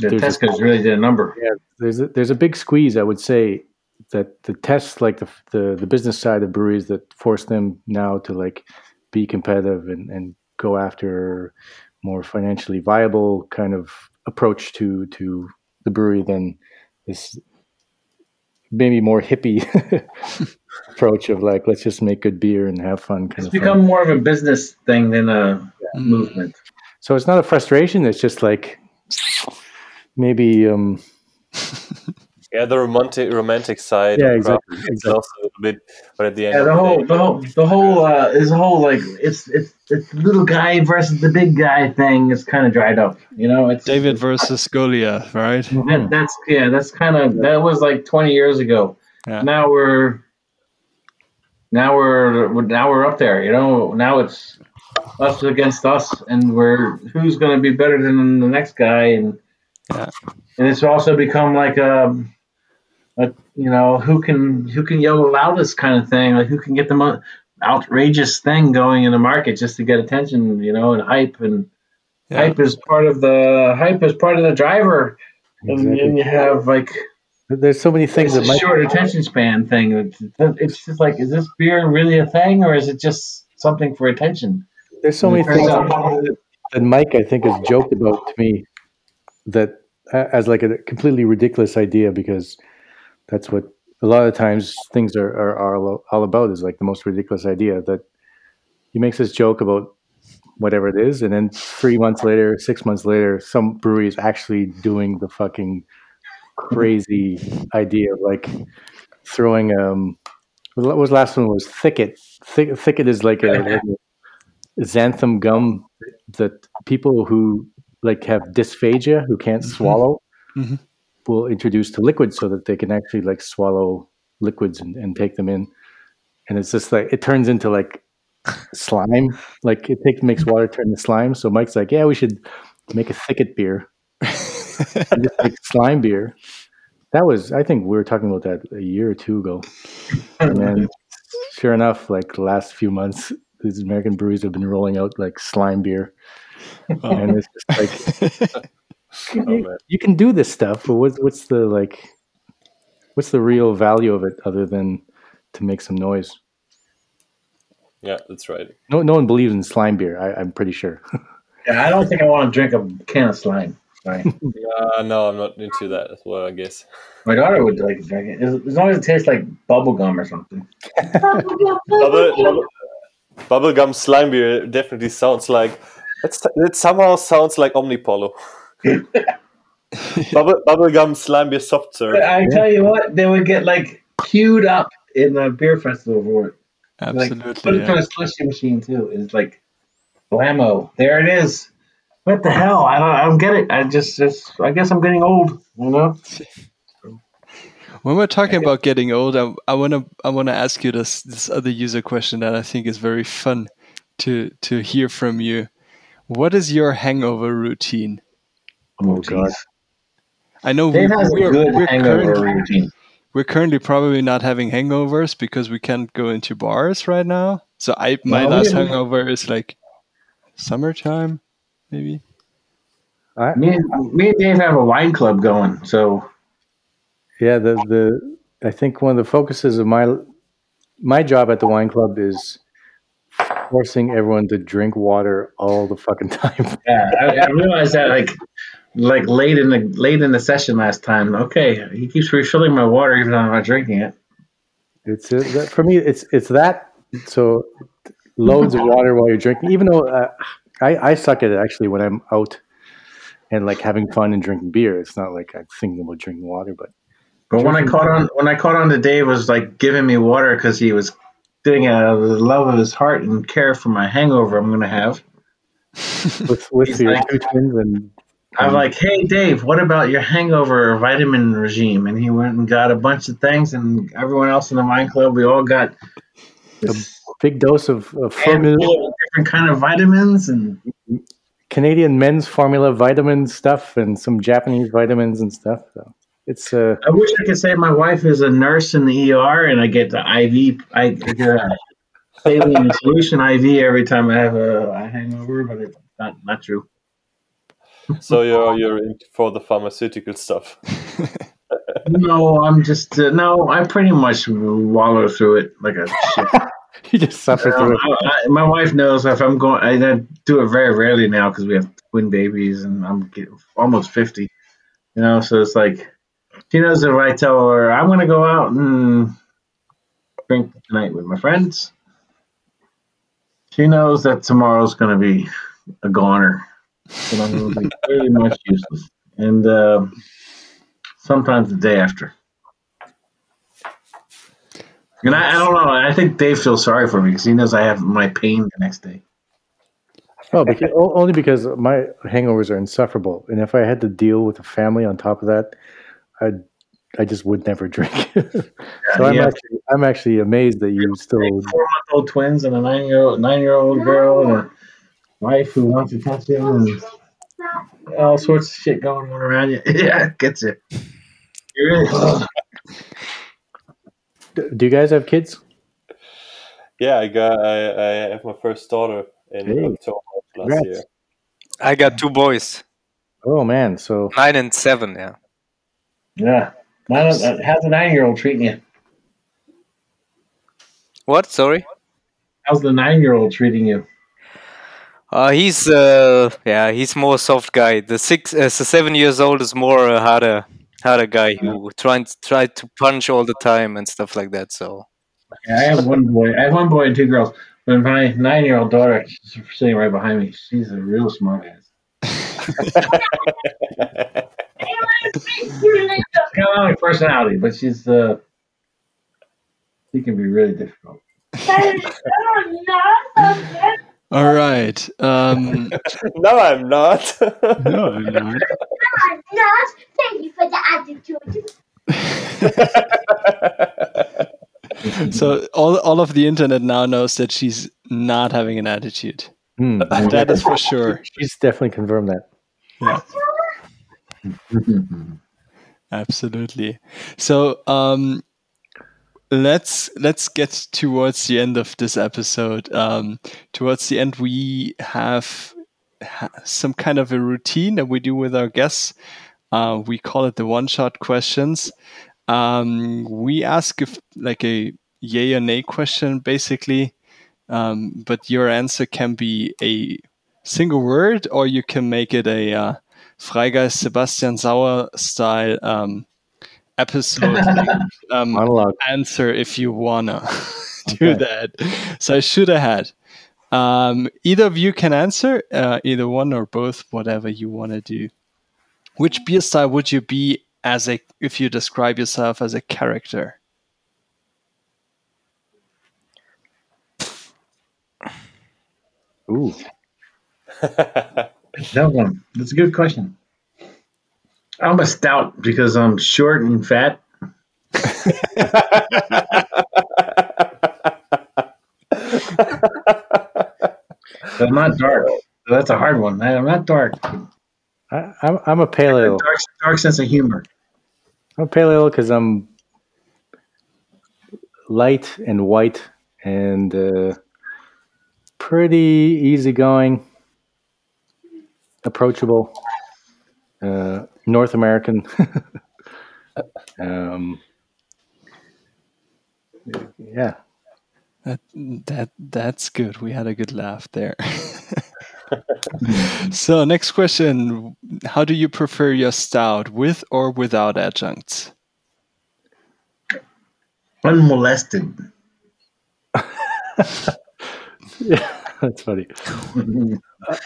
Yeah, There's a- really did a number. yeah, there's a, there's a big squeeze. I would say that the tests, like the the, the business side of breweries, that force them now to like be competitive and, and go after more financially viable kind of approach to to the brewery than this maybe more hippie (laughs) approach of like let's just make good beer and have fun kind It's become more of a business thing than a movement. So it's not a frustration. It's just like maybe um (laughs) Yeah, the romantic romantic side. Yeah, of exactly, exactly. lost a little bit, but at the end Yeah, of the the whole, day, the whole, the whole, uh, is whole like it's it's it's the little guy versus the big guy thing is kind of dried up. You know, it's David versus Goliath, right? That, that's yeah, that's kind of that was like 20 years ago. Yeah. Now we're now we're now we're up there. You know, now it's us against us, and we're who's going to be better than the next guy, and Yeah. and it's also become like a, a you know who can who can yell the loudest kind of thing, like who can get the most outrageous thing going in the market just to get attention, you know, and hype and Yeah. hype is part of the hype is part of the driver. And Exactly. then you have like there's so many things it's that a might short attention span thing. It's, it's just like, is this beer really a thing, or is it just something for attention? there's so many things out- that Mike I think has joked about to me that as like a completely ridiculous idea because that's what a lot of times things are, are, are all about is like the most ridiculous idea that he makes this joke about whatever it is and then three months later six months later some brewery is actually doing the fucking crazy idea of like throwing um what was last one? Was Thick-It. Thick, Thick-It is like a, like a xanthan gum that people who like have dysphagia who can't swallow Mhm. will introduce to liquids so that they can actually like swallow liquids and, and take them in. And it's just like it turns into like slime. Like it takes makes water turn to slime. So mike's like yeah we should make a Thick-It beer. (laughs) Make slime beer. That was i think we were talking about that a year or two ago. And then sure enough like the last few months these american breweries have been rolling out like slime beer and it's just like (laughs) Oh, you, can do this stuff but what's what's the like what's the real value of it other than to make some noise yeah, that's right. no no one believes in slime beer I, i'm pretty sure (laughs) Yeah, I don't think I want to drink a can of slime. Sorry. (laughs) Uh, no, I'm not into that as well. I guess. My daughter would like to drink it as, as long as it tastes like bubble gum or something. Bubble, bubble, bubblegum slime beer definitely sounds like it's, it somehow sounds like Omnipollo. (laughs) Bubble, bubblegum slime beer soft serve. But I tell you what, they would get like queued up in the beer festival for it. Like, put Absolutely. it through yeah. a slushy machine too. It's like blammo. There it is. What the hell? I don't. I don't get it. I just, just. I guess I'm getting old. You know. (laughs) When we're talking about getting old, I, I wanna I wanna ask you this this other user question that I think is very fun to to hear from you. What is your hangover routine? oh god. I know we, has we're, good we're, hangover currently, routine. we're currently probably not having hangovers because we can't go into bars right now. So I my No, last hangover is like summertime, maybe. I, Me and me and Dave have a wine club going. So Yeah, the the I think one of the focuses of my my job at the wine club is forcing everyone to drink water all the fucking (laughs) time. yeah, I, I realized that like like late in the late in the session last time. Okay, he keeps refilling my water even though I'm not drinking it. It's uh, for me. It's it's that. So loads of water while you're drinking. Even though uh, I I suck at it actually when I'm out and like having fun and drinking beer. It's not like I'm thinking about drinking water, but But when I caught on, when I caught on to Dave was like giving me water because he was doing it out of the love of his heart and care for my hangover I'm gonna have. (laughs) with with your like- twins and I'm like, hey Dave, what about your hangover vitamin regime? And he went and got a bunch of things, and everyone else in the wine club, we all got a Big dose of, of formula, different kind of vitamins and Canadian men's formula vitamin stuff and some Japanese vitamins and stuff. So it's uh, I wish I could say my wife is a nurse in the ER and I get the IV, I get a saline (laughs) solution IV every time I have a, a hangover, but it's not not true. So you're you're in for the pharmaceutical stuff. (laughs) No, I'm just uh, no. I pretty much wallow through it like a shit. (laughs) you just suffer through it. I, I, my wife knows if I'm going. I, I do it very rarely now because we have twin babies and I'm almost fifty. You know, so it's like she knows if I tell her I'm going to go out and drink tonight with my friends, she knows that tomorrow's going to be a goner. And I'm going to be (laughs) pretty much useless. And uh, sometimes the day after. And I, I don't know. I think Dave feels sorry for me because he knows I have my pain the next day. Oh, because, only because my hangovers are insufferable, and if I had to deal with a family on top of that, I I just would never drink. (laughs) so I'm yeah. actually I'm actually amazed that you still. Four month old twins and a nine year old nine year old girl and a wife who wants to touch him and all sorts of shit going on around you. (laughs) Yeah, it gets it. You really. Do you guys have kids? Yeah, I got I, I have my first daughter in Hey, October last congrats. year. I got two boys, Oh man, so nine and seven. Yeah. Yeah. How's how's the nine year old treating you? What? Sorry. How's the nine year old treating you? Uh, he's uh, yeah, he's more soft guy. The six, uh, the seven years old is more a harder, harder guy who tries try to punch all the time and stuff like that. So Yeah, I have one boy. I have one boy and two girls. But my nine year old daughter, she's sitting right behind me. She's a real smart ass. (laughs) (laughs) Kind of like personality, but she's uh, she can be really difficult. (laughs) All right. Um, (laughs) no, I'm not. (laughs) no, I'm not. i'm Not. Thank you for the attitude. So all all of the internet now knows that she's not having an attitude. hmm, That is for sure. she's definitely confirmed that. Yeah, absolutely. So um, let's let's get towards the end of this episode. Um, towards the end, we have ha- some kind of a routine that we do with our guests. Uh, we call it the one-shot questions. Um, we ask if like a yay or nay question, basically. Um, but your answer can be a single word, or you can make it a uh, Freigeist Sebastian Sauer style um, episode. (laughs) um, answer if you wanna (laughs) do Okay. that. So I should have had. Um, either of you can answer, uh, either one or both, whatever you want to do. Which beer style would you be as a if you describe yourself as a character? Ooh, (laughs) That one. That's a good question. I'm a stout because I'm short and fat. (laughs) But I'm not dark. That's a hard one. I'm not dark. I, I'm I'm a pale ale. Dark, dark sense of humor. I'm a pale ale because I'm light and white and uh, pretty easygoing, approachable, uh, North American. (laughs) um, yeah, That that that's good. We had a good laugh there. (laughs) so next question: How do you prefer your stout, with or without adjuncts? Unmolested. (laughs) (laughs) that's funny.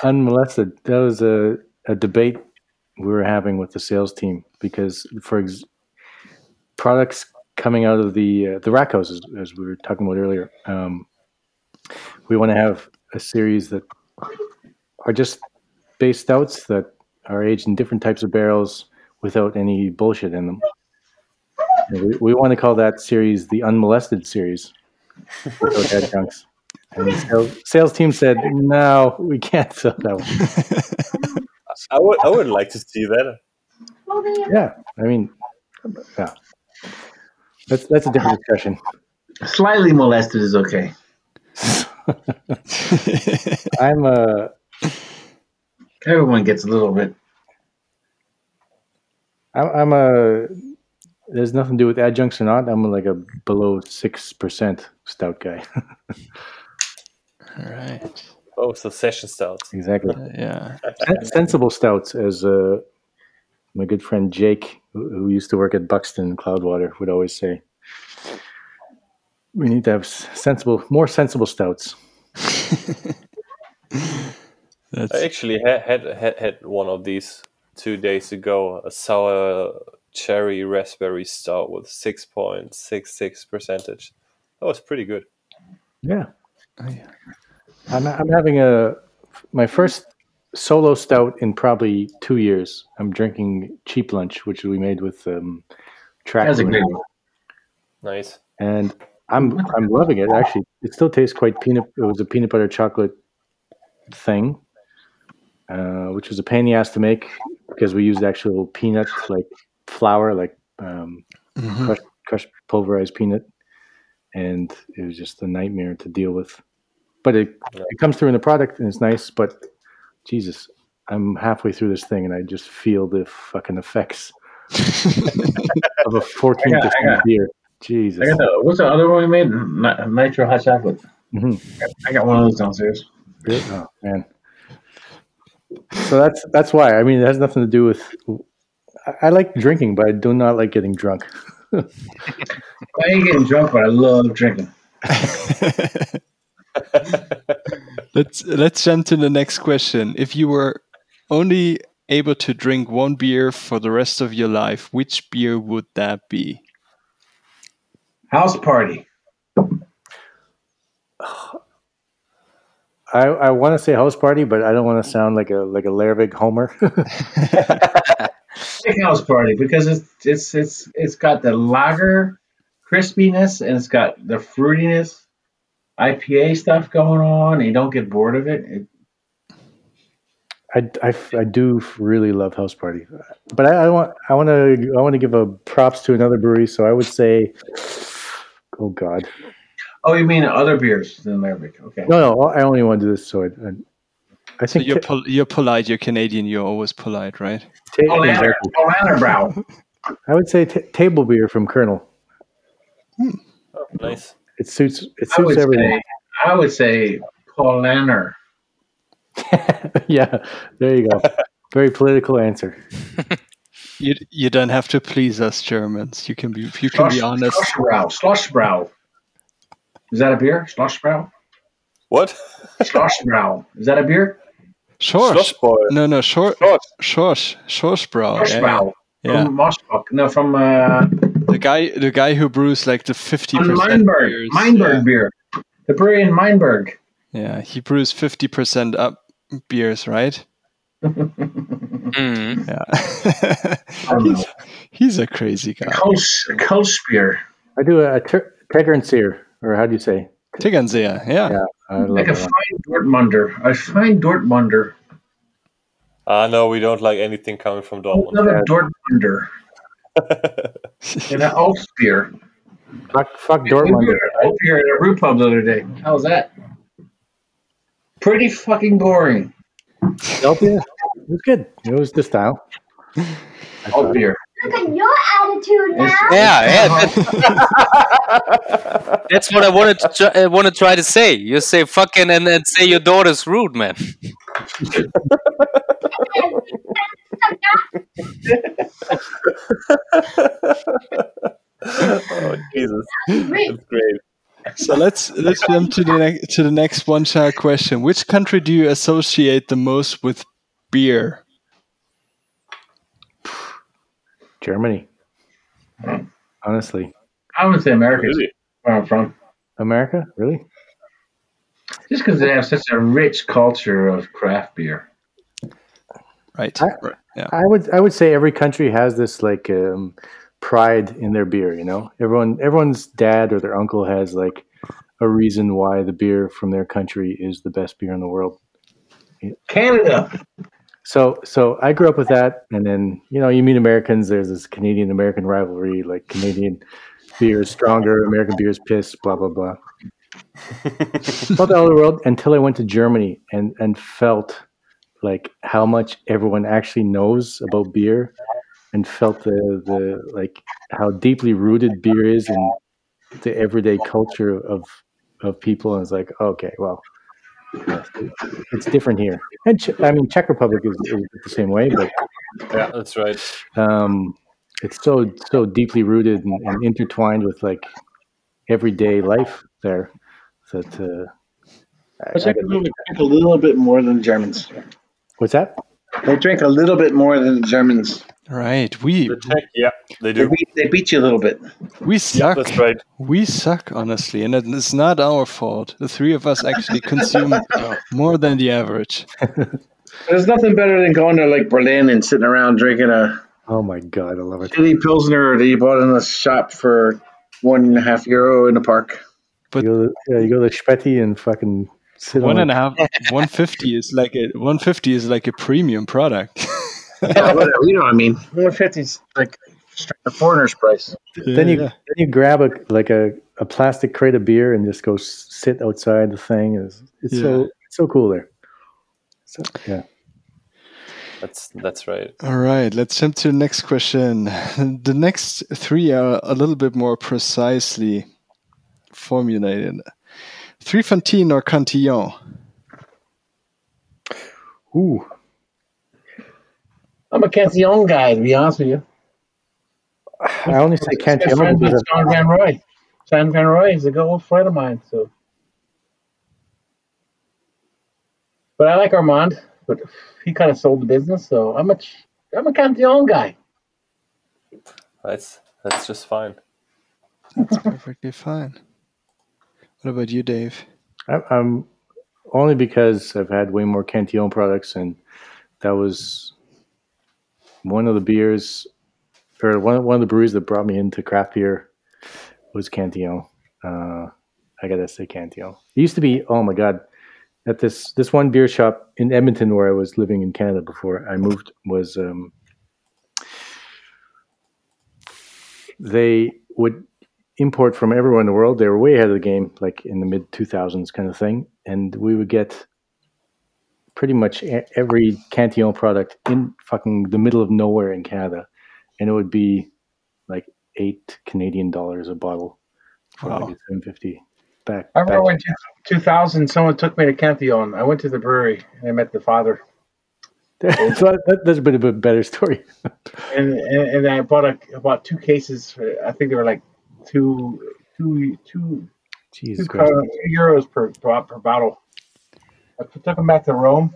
Unmolested. That was a, a debate we were having with the sales team because for ex- products coming out of the uh, the rack houses, as we were talking about earlier, um, we want to have a series that are just base stouts that are aged in different types of barrels without any bullshit in them. We, we want to call that series the unmolested series (laughs) Those adjuncts. And the sales, sales team said, "No, we can't (laughs) sell that one." I would I would like to see that. Yeah, I mean, yeah, that's that's a different discussion. Slightly molested is okay. (laughs) I'm uh Everyone gets a little bit. I'm, I'm a. There's nothing to do with adjuncts or not. I'm like a below six percent stout guy. (laughs) All right. Oh, so session stouts. exactly. Uh, yeah. Sensible stouts, as uh, my good friend Jake, who, who used to work at Buxton Cloudwater, would always say. We need to have sensible, more sensible stouts. (laughs) That's I actually had, had had had one of these two days ago. A sour cherry raspberry stout with six point six six percentage. That was pretty good. Yeah, oh, yeah. I'm, I'm having a my first solo stout in probably two years. I'm drinking cheap lunch, which we made with um, track. That's a great one. Nice. and I'm I'm loving it. Actually, it still tastes quite peanut. It was a peanut butter chocolate thing, uh, which was a pain in the ass to make because we used actual peanut like flour, like um, Mhm. crushed, crushed pulverized peanut, and it was just a nightmare to deal with. But it it comes through in the product and it's nice. But Jesus, I'm halfway through this thing and I just feel the fucking effects (laughs) of a 14 I got- percent beer. Jesus. I got the, what's the other one we made? Nitro hot chocolate. Mhm. I got one of those downstairs. Really? Oh man. So that's that's why. I mean, it has nothing to do with. I, I like drinking, but I do not like getting drunk. (laughs) I ain't getting drunk, but I love drinking. (laughs) (laughs) let's let's jump to the next question. If you were only able to drink one beer for the rest of your life, which beer would that be? House party. (sighs) I, I want to say house party, but I don't want to sound like a like a Lervig Homer. (laughs) House party because it's it's it's it's got the lager crispiness and it's got the fruitiness, IPA stuff going on. And you don't get bored of it. it I, I, I do really love house party, but I, I want I want to I want to give a props to another brewery. So I would say, oh God, oh, you mean other beers than Lervig? Okay. no no I only want to do this. So I I, I So think you're pol- you're polite. You're Canadian. You're always polite, right? ta- Olander, exactly. Olander Brow. I would say ta table beer from Kernel. Hmm. Oh, nice. It suits it I would suits everything. say I would say Paulaner. (laughs) yeah, there you go. Very political answer. (laughs) You you don't have to please us Germans. You can be you can be honest. Schlossbrau. Schlossbrau. Is that a beer? Schlossbrau. What? (laughs) Schlossbrau. Is that a beer? Schorsch. Schlossbräu. No, no, Schor Schorsch. Schorsch. Schorschbrau. Yeah, Schlossbrau. yeah. From Mossbach. No, from uh, The guy the guy who brews like the fifty percent Meinberg. beers. Meinberg beer. The brewery in Meinberg. Yeah. yeah, he brews fifty percent up beers, right? Mm. Yeah. (laughs) he's, he's a crazy guy. Kolsch, Kolsch beer. I do a, a ter- Tegernseer, or how do you say? Tegernseher, yeah. Yeah, I love Like a fine Dortmunder. A fine Dortmunder. Ah, no, we don't like anything coming from Dortmund. Another Dortmunder. And an Alps beer. Fuck, fuck We Dortmund. were out here at a brew pub the other day. How was that? Pretty fucking boring. Delta? It was good. It was the style. Alt beer. Look at your attitude now. Yeah, yeah. (laughs) That's, (laughs) that's what I wanted to try, uh, want to try to say. You say fucking and then say your daughter's rude, man. (laughs) oh, Jesus. That's great. So let's let's jump to the next to the next one shot question. Which country do you associate the most with beer? Germany. Hmm. Honestly. I would say America Really? where I'm from. America? Really? Just because they have such a rich culture of craft beer. Right. I- right. Yeah. I would I would say every country has this like um, pride in their beer. You know, everyone everyone's dad or their uncle has like a reason why the beer from their country is the best beer in the world. Canada. So so I grew up with that, and then you know you meet Americans. There's this Canadian American rivalry, like Canadian beer is stronger, American beer is piss, blah blah blah. (laughs) Felt all the world until I went to Germany and and felt like how much everyone actually knows about beer, and felt the the like how deeply rooted beer is in the everyday culture of of people. And it's like okay, well, it's different here. And Ch- I mean, Czech Republic is, is the same way, but Yeah, that's right. um, it's so so deeply rooted and, and intertwined with like everyday life there that uh, I- I I gotta- drink a little bit more than Germans. What's that? They drink a little bit more than the Germans. Right. We The Czech, yeah, they They do. beat, they beat you a little bit. we suck. That's right. We suck, honestly, and it's not our fault. The three of us actually (laughs) consume more than the average. (laughs) There's nothing better than going to like Berlin and sitting around drinking a Oh my god, I love it. shitty pilsner that you bought in the shop for one and a half euro in the park. But- you go, to, yeah, you go to Späti and fucking sit One on and a half, (laughs) one fifty is like a one fifty is like a premium product. (laughs) Yeah, whatever, you know what I mean. 150 is like a foreigner's price. Then you Yeah. then you grab a like a, a plastic crate of beer and just go sit outside the thing. It's, it's so it's so cool there. So, yeah. That's that's right. All right, let's jump to the next question. (laughs) The next three are a little bit more precisely formulated. Drie Fonteinen or Cantillon? Ooh. I'm a Cantillon guy, to be honest with you. I only say Good Cantillon friend with because John Van Roy. John Van Roy is a good old friend of mine. So, but I like Armand, but he kind of sold the business. So I'm a I'm a Cantillon guy. That's that's just fine. That's perfectly fine. What about you, Dave? I, I'm only because I've had way more Cantillon products, and that was one of the beers, or one one of the breweries that brought me into craft beer was Cantillon. Uh, I gotta say Cantillon. It used to be, oh my god, at this this one beer shop in Edmonton where I was living in Canada before I moved was um, they would import from everywhere in the world. They were way ahead of the game, like in the mid 2000s kind of thing. And we would get pretty much every Cantillon product in fucking the middle of nowhere in Canada. And it would be like eight Canadian dollars a bottle for Wow. like 750 back. I remember back- when two- 2000, someone took me to Cantillon. I went to the brewery and I met the father, (laughs) so that, that's a bit of a better story. (laughs) and and, and I bought a I bought two cases. For, I think they were like two two two Jesus two, euros per per bottle. I took them back to Rome,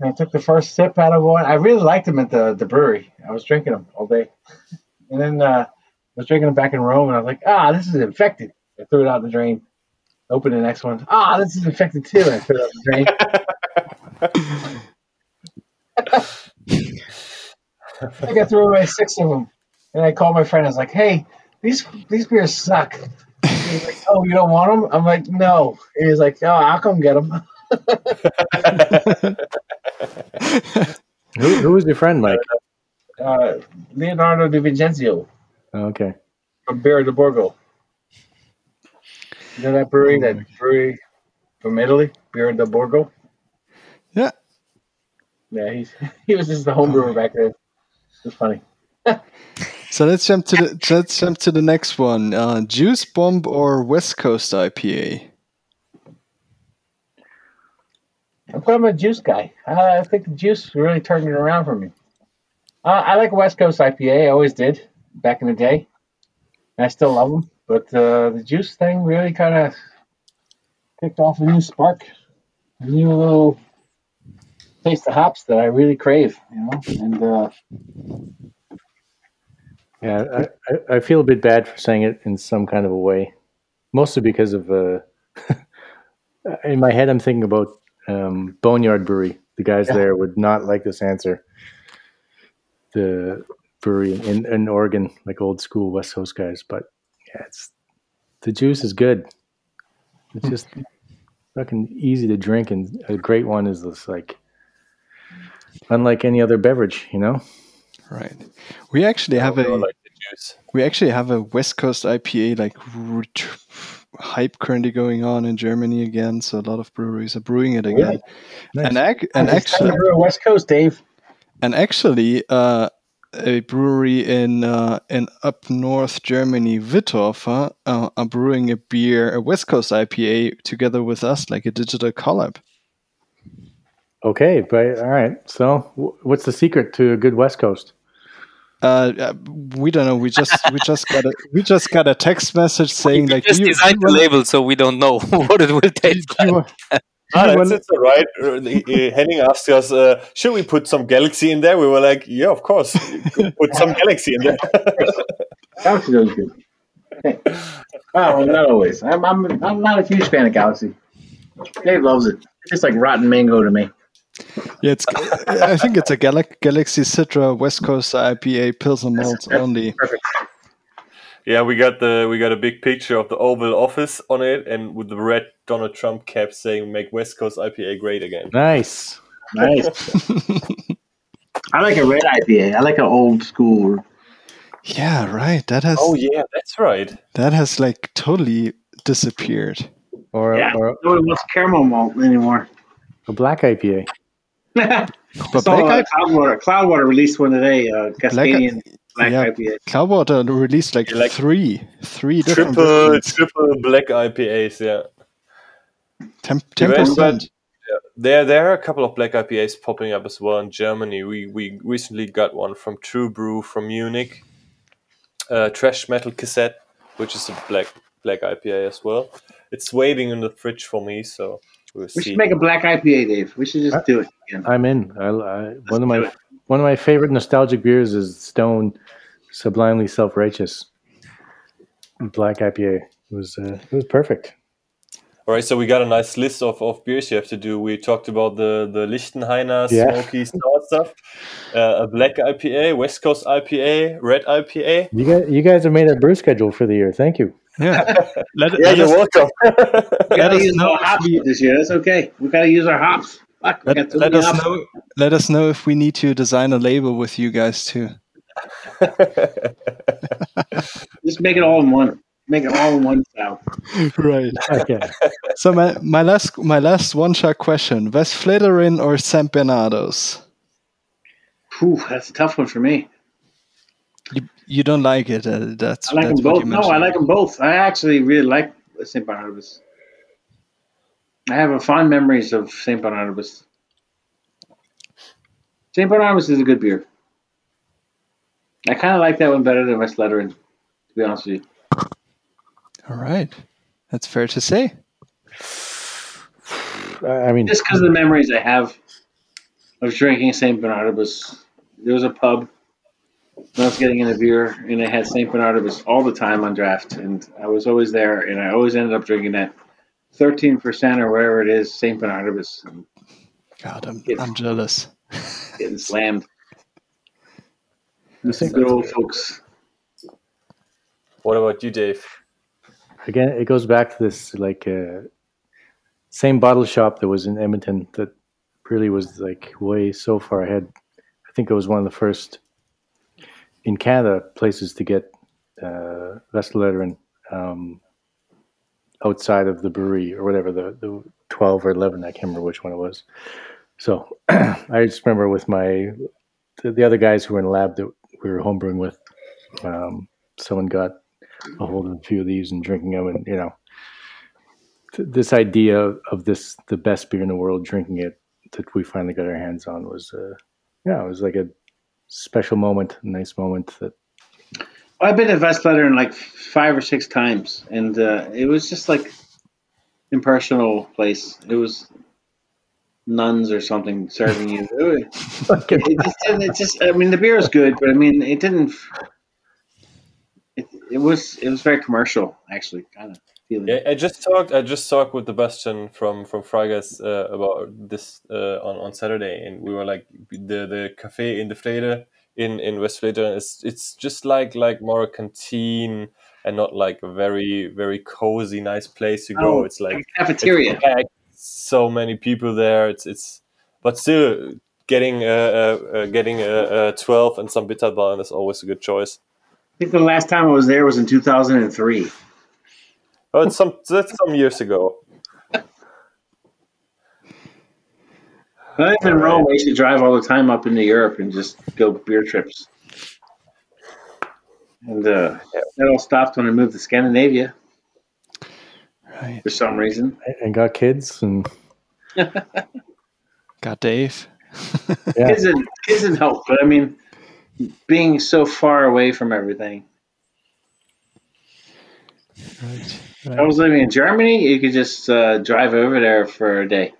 and I took the first sip out of one. I really liked them at the the brewery. I was drinking them all day, (laughs) and then uh, I was drinking them back in Rome, and I was like, ah, this is infected. I threw it out the drain. Opened the next one. Ah, this is infected too. And I threw it out the drain. (laughs) I think I threw away six of them, and I called my friend. I was like, "Hey, these these beers suck." He's like, "Oh, you don't want them?" I'm like, "No." And he's like, "Oh, I'll come get them." Who, who was your friend, Mike? Uh, Leonardo Di Vincenzo Oh, okay. from Birra de Borgo. You know that brewery, that brewery from Italy, Birra de Borgo. Yeah. Yeah, he's (laughs) he was just the home brewer back then. It's funny. (laughs) So let's jump to the let's jump to the next one. Uh, Juice Bomb or West Coast IPA? I'm a juice guy. I think the juice really turned it around for me. Uh, I like West Coast IPA. I always did back in the day. I still love them. But uh, the juice thing really kind of kicked off a new spark, a new little taste of hops that I really crave. You know, and uh, Yeah, I, I, feel a bit bad for saying it in some kind of a way, mostly because of uh, (laughs) in my head I'm thinking about um, Boneyard Brewery. The guys Yeah. there would not like this answer. The brewery in, in Oregon, like old school West Coast guys, but yeah, it's the juice is good. It's just fucking easy to drink, and a great one is this like unlike any other beverage, you know. Right. We actually have a like we actually have a West Coast IPA like hype currently going on in Germany again. So a lot of breweries are brewing it again. Nice. And ac- and actually West Coast, Dave. and actually uh, a brewery in uh, in up north Germany, Wittorfer, uh, are brewing a beer, a West Coast IPA, together with us, like a digital collab. Okay, but all right. So, wh- what's the secret to a good West Coast? Uh, uh, we don't know. We just we just got a we just got a text message (laughs) saying we like just do you, designed the label, so we don't know (laughs) what it will taste do you like. want- (laughs) Ah, you that's, wanna- it's all right. Uh, uh, Henning asked us, uh, should we put some Galaxy in there? We were like, yeah, of course. Put some Galaxy in there. Galaxy does good. Okay. Oh, well, not always. I'm, I'm, I'm not a huge fan of Galaxy. Dave loves it. It's just like rotten mango to me. Yeah, it's. I think it's a Galax Galaxy Citra West Coast IPA Pilsner malts only. Perfect. yeah, we got the we got a big picture of the Oval Office on it, and with the red Donald Trump cap saying "Make West Coast IPA great again." Nice. Nice. (laughs) I like a red IPA. I like an old school. Yeah, right. That has Oh yeah, that's right. that has like totally disappeared. Or, Yeah. or Nobody wants caramel malt anymore. a black IPA. (laughs) But Saw, Black uh, Cloudwater. Cloudwater released one today. Uh, Cascadian Black yeah. IPA. Cloudwater released like, Like three, three different Triple versions. triple black IPAs. Yeah, Ten Yeah, percent. there there are a couple of black IPAs popping up as well in Germany. We we recently got one from True Brew from Munich. Uh, Trash Metal Cassette, which is a black black IPA as well. It's waiting in the fridge for me, so we'll We should make a black IPA, Dave. We should just do it again. I'm in. I, I, one of my it. one of my favorite nostalgic beers is Stone Sublimely Self Righteous Black IPA. It was uh, it was perfect. All right, so we got a nice list of, of beers you have to do. We talked about the the Lichtenhainer Yeah. smoky sour stuff, uh, a black IPA, West Coast IPA, red IPA. You guys, you guys have made our brew schedule for the year. Thank you. Yeah. (laughs) Let, Yeah, let you're us, welcome. (laughs) We gotta us use know our hops we- this year. That's okay. We gotta use our hops. Fuck, let, let us hops. know. Let us know if we need to design a label with you guys too. (laughs) Just make it all in one. Make it all in one style. Right. Okay. So my, my last my last one shot question: Westvleteren or San Bernardus? Whew, that's a tough one for me. You, you don't like it. Uh, that's I like that's them both. No, I like them both. I actually really like St. Bernardus. I have a fond memories of St. Bernardus. St. Bernardus is a good beer. I kind of like that one better than Westvleteren, to be honest with you. All right, that's fair to say. I I mean, Just because of the memories I have of drinking St. Bernardus. There was a pub when I was getting in a beer, and they had St. Bernardus all the time on draft, and I was always there, and I always ended up drinking that 13% or whatever it is, St. Bernardus, and God, I'm Yes. I'm jealous. (laughs) getting slammed. I think Good old folks. what about you, Dave? again, it goes back to this like uh, same bottle shop that was in Edmonton that really was like way so far ahead. I think it was one of the first in Canada places to get uh, um, outside of the brewery or whatever the, the twelve or eleven. I can't remember which one it was. So (clears throat) I just remember with my the, the other guys who were in the lab that we were homebrewing with. Um, someone got a hold of a few of these and drinking them, and you know, th- this idea of this the best beer in the world, drinking it that we finally got our hands on was, uh, yeah, it was like a special moment, nice moment that I've been to Westvleteren like five or six times, and uh, it was just like impersonal place. It was nuns or something serving you. It, (laughs) just, it just, I mean, the beer was good, but I mean, it didn't. It, it was it was very commercial, actually, kind of feeling. Yeah, I just talked. I just talked with Sebastian from from Freigeist uh, about this uh, on on Saturday, and we were like the the cafe in the Vrede in in Westvleteren is it's just like like more a canteen, and not like a very very cozy nice place to go. Oh, it's like cafeteria. it's so many people there. It's it's but still getting uh, uh, getting a, a twelve and some bitterball is always a good choice. I think the last time I was there was in 2003. Oh, it's some that's some years ago. When I lived in Rome, I used to drive all the time up into Europe and just go beer trips. And uh, that all stopped when I moved to Scandinavia Right. for some reason. and got kids and (laughs) Got Dave. yeah. Kids didn't, kids didn't help, but I mean, being so far away from everything. Right. I was living in Germany. You could just uh, drive over there for a day.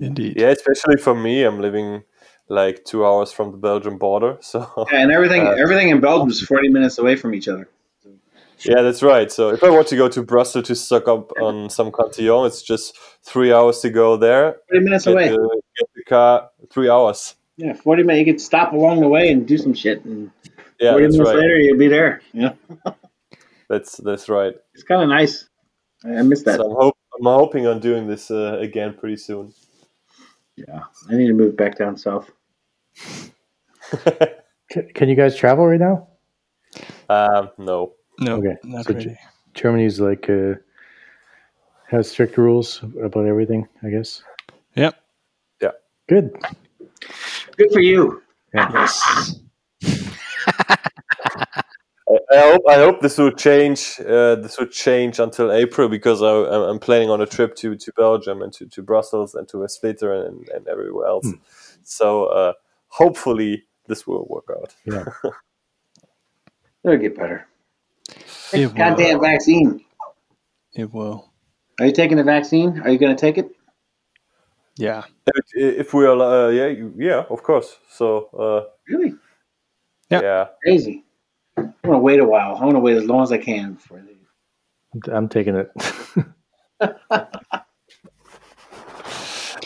Indeed. Yeah, especially for me, I'm living like two hours from the Belgian border, (laughs) so Yeah, and everything, Uh, everything in Belgium is 40 minutes away from each other. yeah, that's right. So if I want to go to Brussels to stock up on some cantillon, it's just three hours to go there. 40 minutes Get away. the, get the car, three hours. Yeah, 40 minutes. You could stop along the way and do some shit. And Yeah, 40 that's minutes right. later, you'll be there. Yeah, (laughs) That's that's right. it's kind of nice. I I miss that. So I'm, hope, I'm hoping on doing this uh, again pretty soon. Yeah, I need to move back down south. (laughs) Can, can you guys travel right now? um, no. No, Okay, not so really. Germany's like uh, has strict rules about everything. I guess. Yep. Yeah. Good. Good for you. Yes. I, I hope I hope this will change. Uh, this will change until April because I, I'm I'm planning on a trip to, to Belgium and to, to Brussels and to Splitter and, and everywhere else. Hmm. So uh, hopefully this will work out. Yeah. (laughs) It'll get better. It will. Vaccine. It will. Are you taking the vaccine? Are you going to take it? Yeah. If, if we are, uh, yeah, yeah, of course. So uh, Really? Yeah. yeah, Crazy. I want to wait a while. I want to wait as long as I can before they. I'm, I'm taking it. (laughs)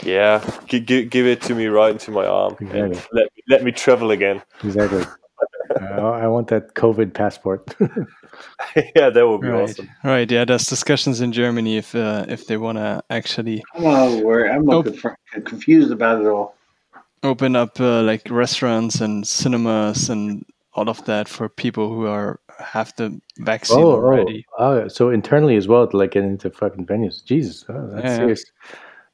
yeah, G- gi- give it to me right into my arm and Exactly. let me, let me travel again. exactly. (laughs) Uh, I want that COVID passport. (laughs) yeah, that would be Right. awesome. Right. Yeah. There's discussions in Germany if uh, if they want to actually I'm all worried. I'm all Oh. confused about it all. open up uh, like restaurants and cinemas and all of that for people who are have the vaccine oh, oh already. oh, oh, so internally as well to like get into fucking venues. Jesus, oh, that's Yeah. serious.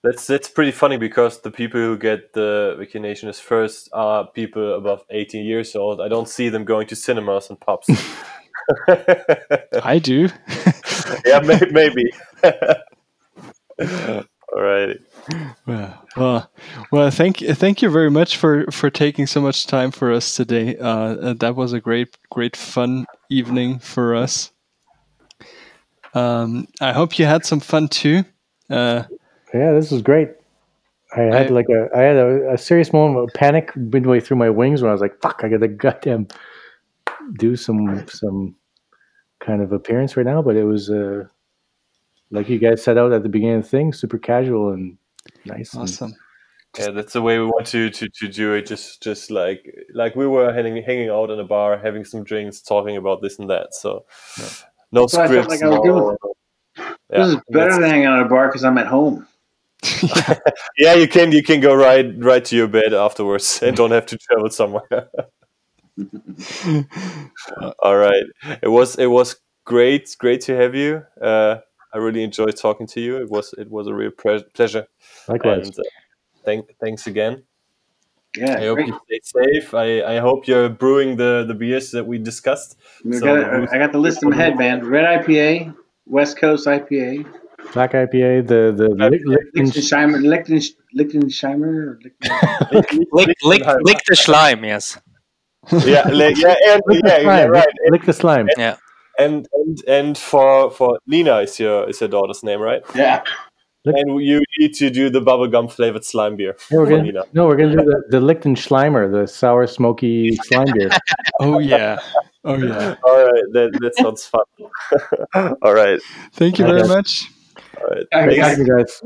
That's that's pretty funny because the people who get the vaccination as first are people above 18 years old. I don't see them going to cinemas and pubs. (laughs) (laughs) I do. yeah, may, maybe. (laughs) All right. Well, well, well, thank thank you very much for for taking so much time for us today. Uh, uh, that was a great great fun evening for us. Um, I hope you had some fun too. Uh, Yeah, this was great. I had I- like a I had a, a serious moment of panic midway through my wings when I was like, "Fuck! I got to goddamn do some some kind of appearance right now." But it was uh, like you guys set out at the beginning of the thing, super casual and nice. awesome. Yeah, that's the way we want to, to, to do it. Just just like like we were hanging hanging out in a bar, having some drinks, talking about this and that. So no what scripts. like no, yeah, this is better than hanging out at a bar because I'm at home. (laughs) (laughs) yeah, you can you can go right right to your bed afterwards and don't have to travel somewhere. (laughs) All right, it was it was great great to have you. Uh, I really enjoyed talking to you. It was it was a real pleasure. Likewise. And uh, thank thanks again. Yeah, I hope great. you stay safe. I, I hope you're brewing the, the beers that we discussed. So, got it- I got the list in my head, man. Red IPA, West Coast IPA, Black IPA, the the Licht- Lichten- Lichtensheimer, Lichtensheimer, the slime, yes. yeah, (laughs) like, yeah, and, Lick yeah, yeah, slime. right. Lick, lick the slime. And and and for for Nina is your is your daughter's name, right? yeah. And you need to do the bubblegum flavored slime beer. Yeah, we're gonna, no, we're gonna do the, the Lichtenschleimer, the sour smoky (laughs) slime beer. Oh yeah. Oh yeah. All right, that that sounds fun. (laughs) All right, Thank you very Okay. much. all right. All right, Thanks, Thank you guys.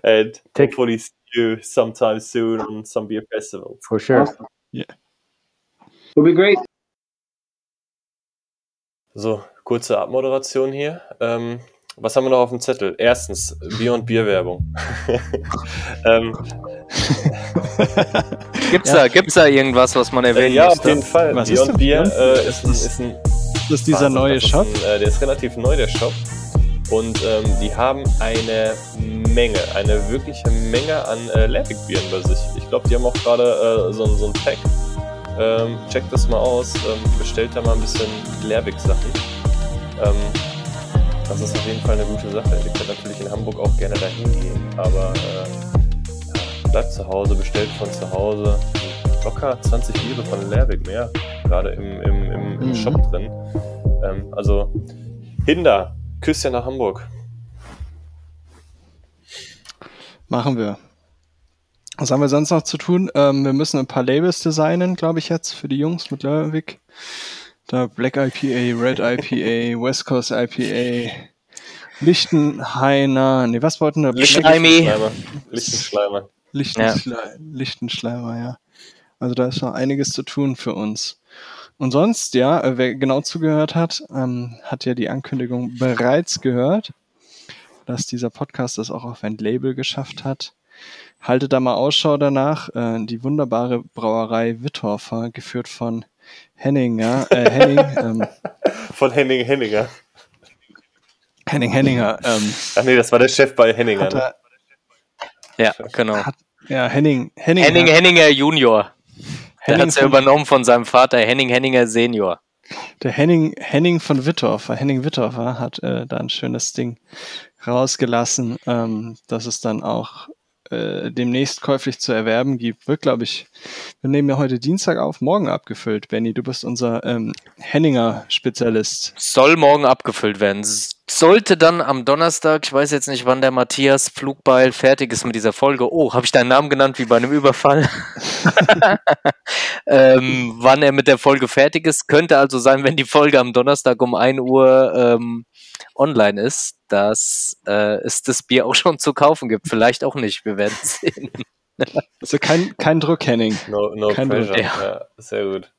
(laughs) and Take- hopefully see you sometime soon on some beer festival. For sure. Awesome. It'll be great. So, kurze Abmoderation hier. Ähm, was haben wir noch auf dem Zettel? Erstens, Bier- und Bierwerbung. (laughs) ähm, Gibt's, da, gibt's da irgendwas, was man äh, erwähnen ja, müsste? auf jeden Fall. Was Bier und Bier äh, ist, ein, ist ein Das ist dieser Wahnsinn. neue ist Shop. Ein, äh, der ist relativ neu, der Shop. Und ähm, die haben eine Menge, eine wirkliche Menge an äh, Lerwick-Bieren bei sich. Ich glaube, die haben auch gerade äh, so, ein- so ein Pack. Ähm, checkt das mal aus, ähm, bestellt da mal ein bisschen Lerwick-Sachen. Ähm, das ist auf jeden Fall eine gute Sache. Ihr könnt natürlich in Hamburg auch gerne dahin gehen, aber äh, bleibt zu Hause, bestellt von zu Hause. Locker 20 Biere von Lerwick mehr, gerade im, im, im, im Mhm. Shop drin. Ähm, also, Hinder, Küsschen nach Hamburg. Machen wir. Was haben wir sonst noch zu tun? Ähm, wir müssen ein paar Labels designen, glaube ich, jetzt für die Jungs mit Lerwick. Da Black IPA, Red IPA, West Coast IPA, Lichtenhainer, nee, was wollten wir? Lichtenheimi. Lichtenschleimer. Lichtenschleimer. Lichtenschle Lichtenschleimer, ja. Also da ist noch einiges zu tun für uns. Und sonst, ja, äh, wer genau zugehört hat, ähm, hat ja die Ankündigung bereits gehört, dass dieser Podcast es auch auf ein Label geschafft hat. Haltet da mal Ausschau danach. Äh, die wunderbare Brauerei Wittorfer, geführt von Henninger, äh, Henning, (laughs) ähm, Von Henning Henninger. Henning Henninger, ähm, Ach nee, das war der Chef bei Henninger. hat Ne? er, Ja, genau. hat, ja, Henning, Henning, Henning hat, Henninger Junior. Der Henning hat's ja übernommen von seinem Vater, Henning Henninger Senior. Der Henning, Henning von Wittorfer, Henning Wittorfer hat äh, da ein schönes Ding rausgelassen, ähm, dass es dann auch äh, demnächst käuflich zu erwerben gibt. Wird, glaube ich, wir nehmen ja heute Dienstag auf, morgen abgefüllt. Benny, du bist unser ähm, Henninger-Spezialist. Soll morgen abgefüllt werden. Sollte dann am Donnerstag, ich weiß jetzt nicht, wann der Matthias Flugbeil fertig ist mit dieser Folge. Oh, habe ich deinen Namen genannt wie bei einem Überfall? (laughs) (laughs) ähm, wann er mit der Folge fertig ist, könnte also sein, wenn die Folge am Donnerstag um 1 Uhr ähm, online ist, dass äh, es das Bier auch schon zu kaufen gibt. Vielleicht auch nicht, wir werden sehen. (laughs) Also kein, kein Druck, Henning. No, no Kein pressure. Druck. Ja. sehr gut.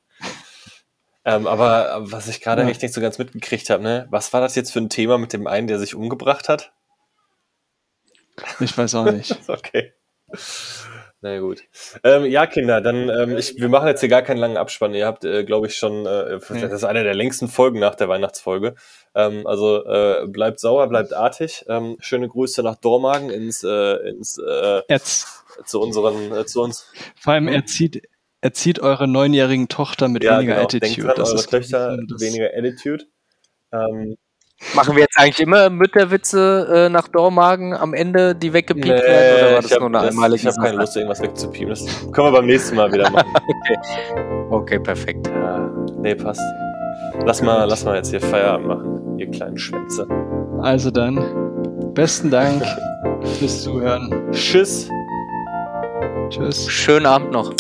Ähm, aber was ich gerade Ja. echt nicht so ganz mitgekriegt habe, ne? Was war das jetzt für ein Thema mit dem einen, der sich umgebracht hat? Ich weiß auch nicht. (laughs) Okay. Na ja, gut. Ähm, ja, Kinder, dann, ähm, ich, wir machen jetzt hier gar keinen langen Abspann. Ihr habt, äh, glaube ich, schon, äh, das ist eine der längsten Folgen nach der Weihnachtsfolge. Ähm, also äh, bleibt sauer, bleibt artig. Ähm, schöne Grüße nach Dormagen ins, äh, ins äh, zu unseren, äh, zu uns. vor allem erzieht, erzieht eure neunjährigen Tochter mit weniger genau. Denkt Attitude. dran, das eure ist Töchter weniger Attitude. Ähm, Machen wir jetzt eigentlich immer Mütterwitze äh, nach Dormagen am Ende, die weggepiept werden? Oder war das ich habe nur eine einmalige hab keine Sache? Lust, irgendwas wegzupiepen. Das können wir beim nächsten Mal wieder machen. (laughs) Okay, perfekt. ja, nee, passt. Lass mal, lass mal jetzt hier Feierabend machen, ihr kleinen Schwänze. Also dann, besten Dank (laughs) fürs Zuhören. Tschüss. Tschüss. Schönen Abend noch.